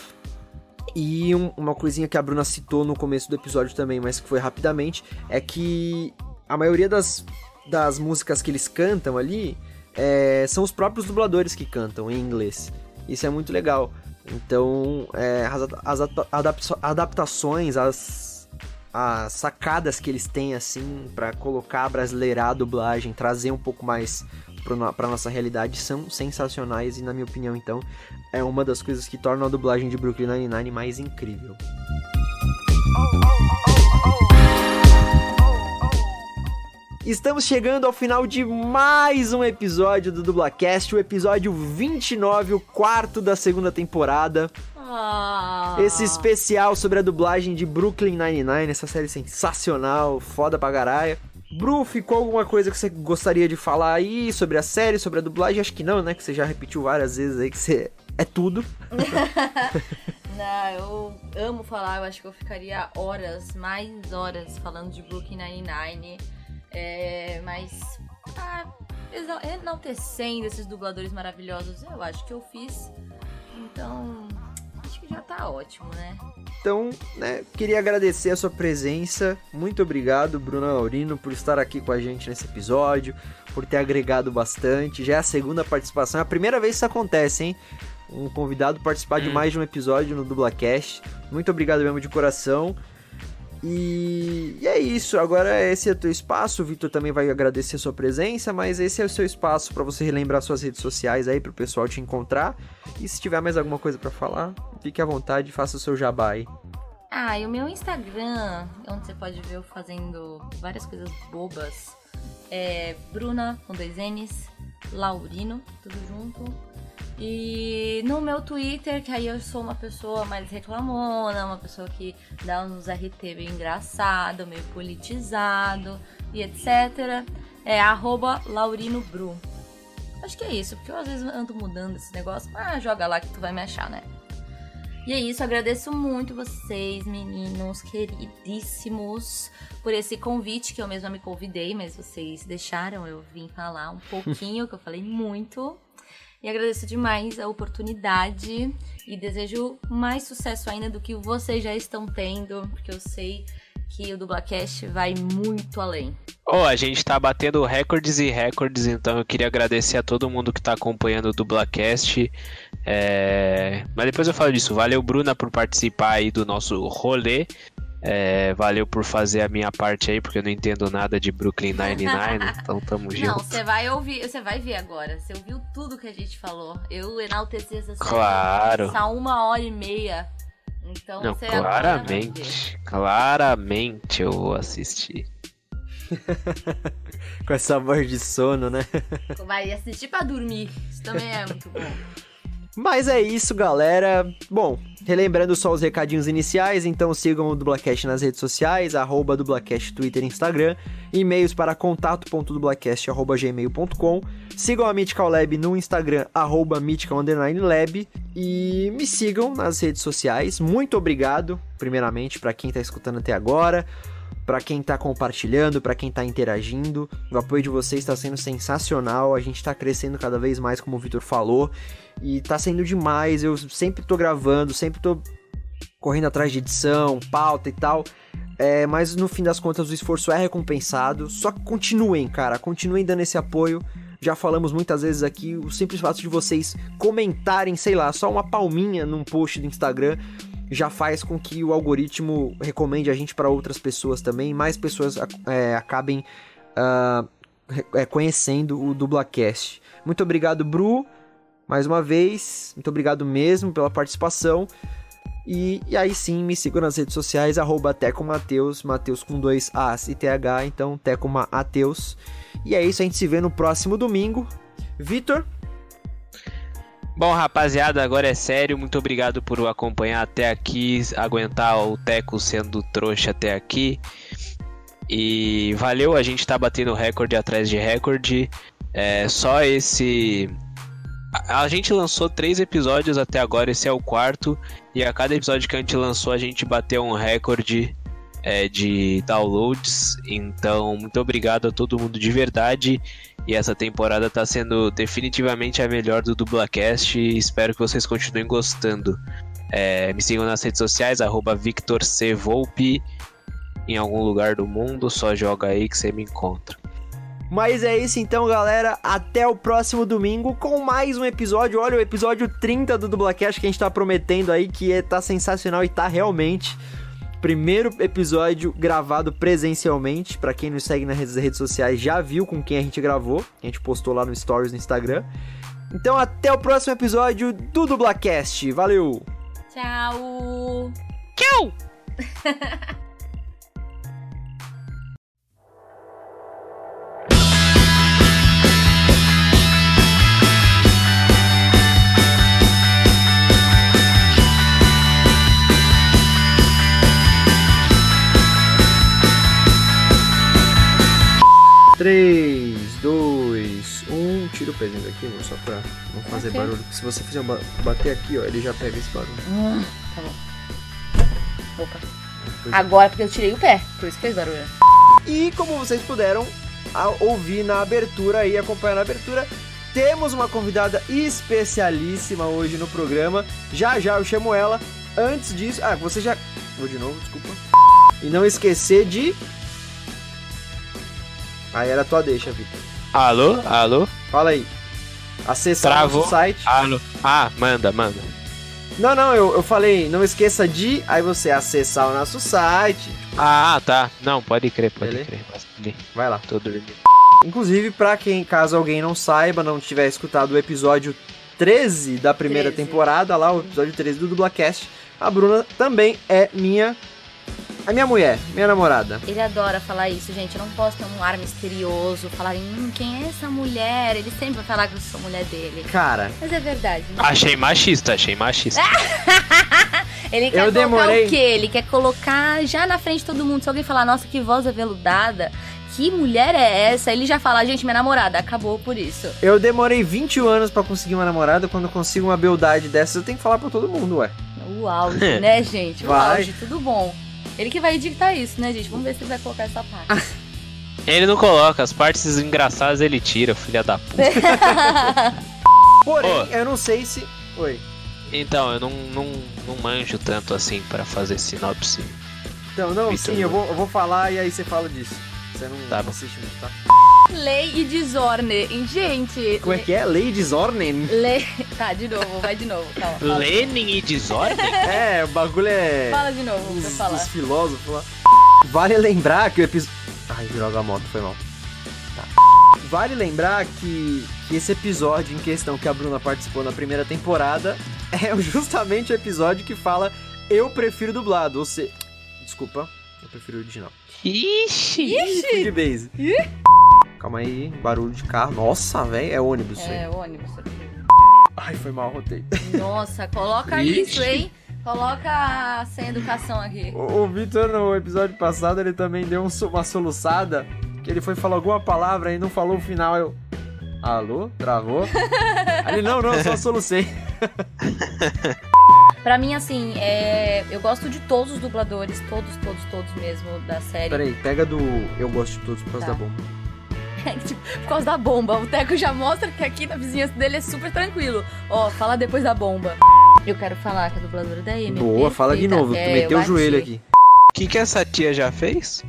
E um, uma coisinha que a Bruna citou no começo do episódio também, mas que foi rapidamente, é que a maioria das, das músicas que eles cantam ali é, são os próprios dubladores que cantam em inglês. Isso é muito legal. Então, é, as, as adaptações, as, as sacadas que eles têm, assim, para colocar, brasileirar a dublagem, trazer um pouco mais para nossa realidade, são sensacionais e, na minha opinião, então, é uma das coisas que tornam a dublagem de Brooklyn Nine-Nine mais incrível. Estamos chegando ao final de mais um episódio do Dublacast, o episódio 29, o quarto da segunda temporada. Esse especial sobre a dublagem de Brooklyn Nine-Nine, essa série sensacional, foda pra caralho. Bru, ficou alguma coisa que você gostaria de falar aí sobre a série, sobre a dublagem? Acho que não, né? Que você já repetiu várias vezes aí que você é tudo. não, eu amo falar, eu acho que eu ficaria horas, mais horas falando de Brooklyn Nine-Nine. É, mas ah, enaltecendo esses dubladores maravilhosos, eu acho que eu fiz. Então, já tá ótimo, né? Então, né, queria agradecer a sua presença. Muito obrigado, Bruno Aurino, por estar aqui com a gente nesse episódio, por ter agregado bastante. Já é a segunda participação, é a primeira vez que isso acontece, hein? Um convidado participar hum. de mais de um episódio no Dublacast. Muito obrigado mesmo de coração. E, e, é isso, agora esse é o teu espaço, o Vitor também vai agradecer a sua presença, mas esse é o seu espaço para você relembrar suas redes sociais aí para o pessoal te encontrar. E se tiver mais alguma coisa para falar, fique à vontade, faça o seu jabá aí. Ah, e o meu Instagram, onde você pode ver eu fazendo várias coisas bobas, é Bruna com dois N's, Laurino, tudo junto. E no meu Twitter, que aí eu sou uma pessoa mais reclamona, uma pessoa que dá uns RT bem engraçado, meio politizado e etc. É arroba laurinobru. Acho que é isso, porque eu às vezes ando mudando esse negócio. Ah, joga lá que tu vai me achar, né? E é isso, agradeço muito vocês, meninos queridíssimos, por esse convite que eu mesma me convidei, mas vocês deixaram eu vim falar um pouquinho, que eu falei muito. E agradeço demais a oportunidade e desejo mais sucesso ainda do que vocês já estão tendo, porque eu sei que o Dublacast vai muito além. Oh, a gente tá batendo recordes e recordes, então eu queria agradecer a todo mundo que tá acompanhando o Dublacast. É... Mas depois eu falo disso. Valeu, Bruna, por participar aí do nosso rolê. É, valeu por fazer a minha parte aí, porque eu não entendo nada de Brooklyn Nine-Nine, então tamo junto. Não, você vai ouvir, você vai ver agora. Você ouviu tudo que a gente falou. Eu enalteci essa Claro. Essa uma hora e meia. Então não, você claramente, claramente eu vou assistir. Com essa voz de sono, né? Vai assistir pra dormir. Isso também é muito bom. Mas é isso, galera. Bom, relembrando só os recadinhos iniciais, então sigam o Dublacast nas redes sociais, arroba Dublacast Twitter e Instagram, e-mails para contato.dublacast.gmail.com, sigam a Mythical Lab no Instagram, arroba Lab, e me sigam nas redes sociais. Muito obrigado, primeiramente, para quem está escutando até agora para quem tá compartilhando, para quem tá interagindo. O apoio de vocês está sendo sensacional. A gente tá crescendo cada vez mais, como o Vitor falou, e tá sendo demais. Eu sempre tô gravando, sempre tô correndo atrás de edição, pauta e tal. É, mas no fim das contas o esforço é recompensado. Só continuem, cara, continuem dando esse apoio. Já falamos muitas vezes aqui, o simples fato de vocês comentarem, sei lá, só uma palminha num post do Instagram já faz com que o algoritmo recomende a gente para outras pessoas também, mais pessoas é, acabem uh, conhecendo o Dublacast. Muito obrigado, Bru, mais uma vez. Muito obrigado mesmo pela participação. E, e aí sim, me sigam nas redes sociais, arroba Tecomateus, Mateus com dois As e TH, então Tecomateus. E é isso, a gente se vê no próximo domingo. Vitor, Bom, rapaziada, agora é sério. Muito obrigado por acompanhar até aqui, aguentar o Teco sendo trouxa até aqui. E valeu, a gente tá batendo recorde atrás de recorde. É só esse. A gente lançou três episódios até agora, esse é o quarto. E a cada episódio que a gente lançou, a gente bateu um recorde é, de downloads. Então, muito obrigado a todo mundo de verdade. E essa temporada está sendo definitivamente a melhor do Dublacast espero que vocês continuem gostando. É, me sigam nas redes sociais, VictorCVolpe, em algum lugar do mundo, só joga aí que você me encontra. Mas é isso então, galera. Até o próximo domingo com mais um episódio. Olha, o episódio 30 do Dublacast que a gente tá prometendo aí, que é, tá sensacional e tá realmente. Primeiro episódio gravado presencialmente. Para quem nos segue nas redes, redes sociais já viu com quem a gente gravou. A gente postou lá no Stories no Instagram. Então até o próximo episódio do Dublacast. Valeu! Tchau! Tchau! Três, dois, um. Tira o pezinho daqui, só pra não fazer Ok. barulho. Se você fizer ba- bater aqui, ó, ele já pega esse barulho. Hum, tá bom. Opa. Agora porque eu tirei o pé, por isso que fez barulho. E como vocês puderam ouvir na abertura e acompanhar na abertura, temos uma convidada especialíssima hoje no programa. Já já eu chamo ela. Antes disso, ah, você já. Vou de novo, desculpa. E não esquecer de. Aí era a tua deixa, Vitor. Alô? Alô? Fala aí. Acessar Travou? nosso site. Alô? Ah, manda, manda. Não, não, eu, eu falei, não esqueça de. Aí você acessar o nosso site. Ah, tá. Não, pode crer, pode Beleza? crer. Vai lá. Tô dormindo. Inclusive, pra quem, caso alguém não saiba, não tiver escutado o episódio 13 da primeira 13. temporada, lá, o episódio 13 do Dublacast, a Bruna também é minha. A minha mulher, minha namorada. Ele adora falar isso, gente. Eu não posso ter um ar misterioso, falarem, hum, quem é essa mulher? Ele sempre vai falar que eu sou mulher dele. Cara, Mas é verdade. né? Achei machista, achei machista. Ele quer Eu colocar demorei. o quê? Ele quer colocar já na frente de todo mundo. Se alguém falar, nossa, que voz aveludada, que mulher é essa? Ele já fala, gente, minha namorada, acabou por isso. eu demorei 21 anos pra conseguir uma namorada. Quando eu consigo uma beldade dessas, eu tenho que falar pra todo mundo, ué. O auge, né, gente? O Vai. auge, tudo bom. Ele que vai editar isso, né, gente? Vamos ver se ele vai colocar essa parte. Ele não coloca, as partes engraçadas ele tira, filha da puta. Porém, Ô. eu não sei se. Oi. Então, eu não, não, não manjo tanto assim pra fazer sinopse. Então, não, Vitor, sim, eu vou, eu vou falar e aí você fala disso. Você não Tá bom. assiste muito, tá? Lei e desordem. Gente. Como é que é? Ladies Ornen? Lei. Tá, de novo, vai de novo. Calma. fala. Lenin e desordem? É, o bagulho é. Fala de novo pra Os, falar. os filósofos lá. Vale lembrar que o episódio. Ai, droga, a moto foi mal. Tá. Vale lembrar que, que esse episódio em questão que a Bruna participou na primeira temporada é justamente o episódio que fala Eu prefiro dublado. Ou seja. Desculpa, eu prefiro o original. Ixi! Fui de base. Calma aí, barulho de carro. Nossa, velho, é ônibus. É, ônibus. Ai, foi mal, rotei. Nossa, coloca isso, hein? Coloca sem educação aqui. O, o Vitor, no episódio passado, ele também deu um uma soluçada. Que ele foi falar alguma palavra e não falou o final. Eu. Alô? Travou? Aí ele, não, não, só solucei. Pra mim, assim, é... eu gosto de todos os dubladores, todos, todos, todos mesmo da série. Peraí, pega do. Eu gosto de todos por causa Tá. da bomba. Tipo, por causa da bomba. O Teco já mostra que aqui na vizinhança dele é super tranquilo. Ó, fala depois da bomba. Eu quero falar que a dubladora da Amy. Boa, fala de perfeita. novo. É, tu meteu eu o joelho aqui. O que, que essa tia já fez?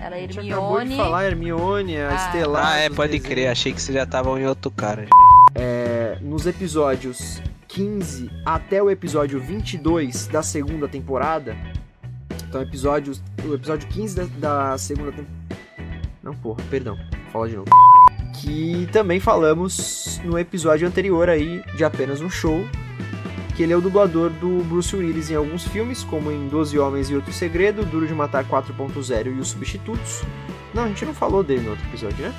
Ela é Acabou de Hermione. falar, Hermione, a Ah. Estelar. Ah, é, pode desenhos. crer, achei que você já tava em outro cara. É, nos episódios 15 até o episódio 22 da segunda temporada. Então, episódios, o episódio 15 da, da segunda temporada. Não, porra, perdão. Fala de novo. Que também falamos no episódio anterior aí de apenas um show. Que ele é o dublador do Bruce Willis em alguns filmes, como em Doze Homens e Outro Segredo, Duro de Matar 4.0 e Os Substitutos. Não, a gente não falou dele no outro episódio, né?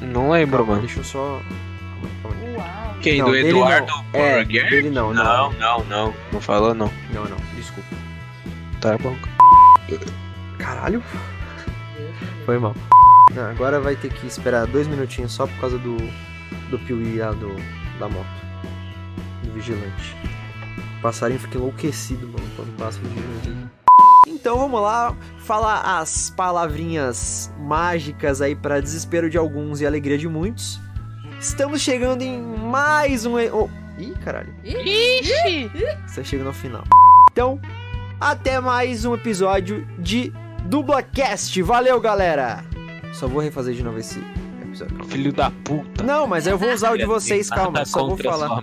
Não lembro, Calma, mano. deixa eu só. Calma aí, calma aí. Uau. Quem? Não, do dele Eduardo não. É, dele não, não. Não, não, não. Não falou, não. Não, não, desculpa. Tá bom. Caralho. Foi mal. Não, agora vai ter que esperar dois minutinhos só por causa do. do Piuí lá do, da moto. Do vigilante. O passarinho fica enlouquecido, mano, quando passa o vigilante. Então vamos lá falar as palavrinhas mágicas aí para desespero de alguns e alegria de muitos. Estamos chegando em mais um. oh, Ih, caralho. Ixi! Está chegando ao final. Então, até mais um episódio de DublaCast. Valeu, galera! Só vou refazer de novo esse episódio. calma. Filho da puta. Não, mas eu vou usar o de vocês, calma. Só vou falar.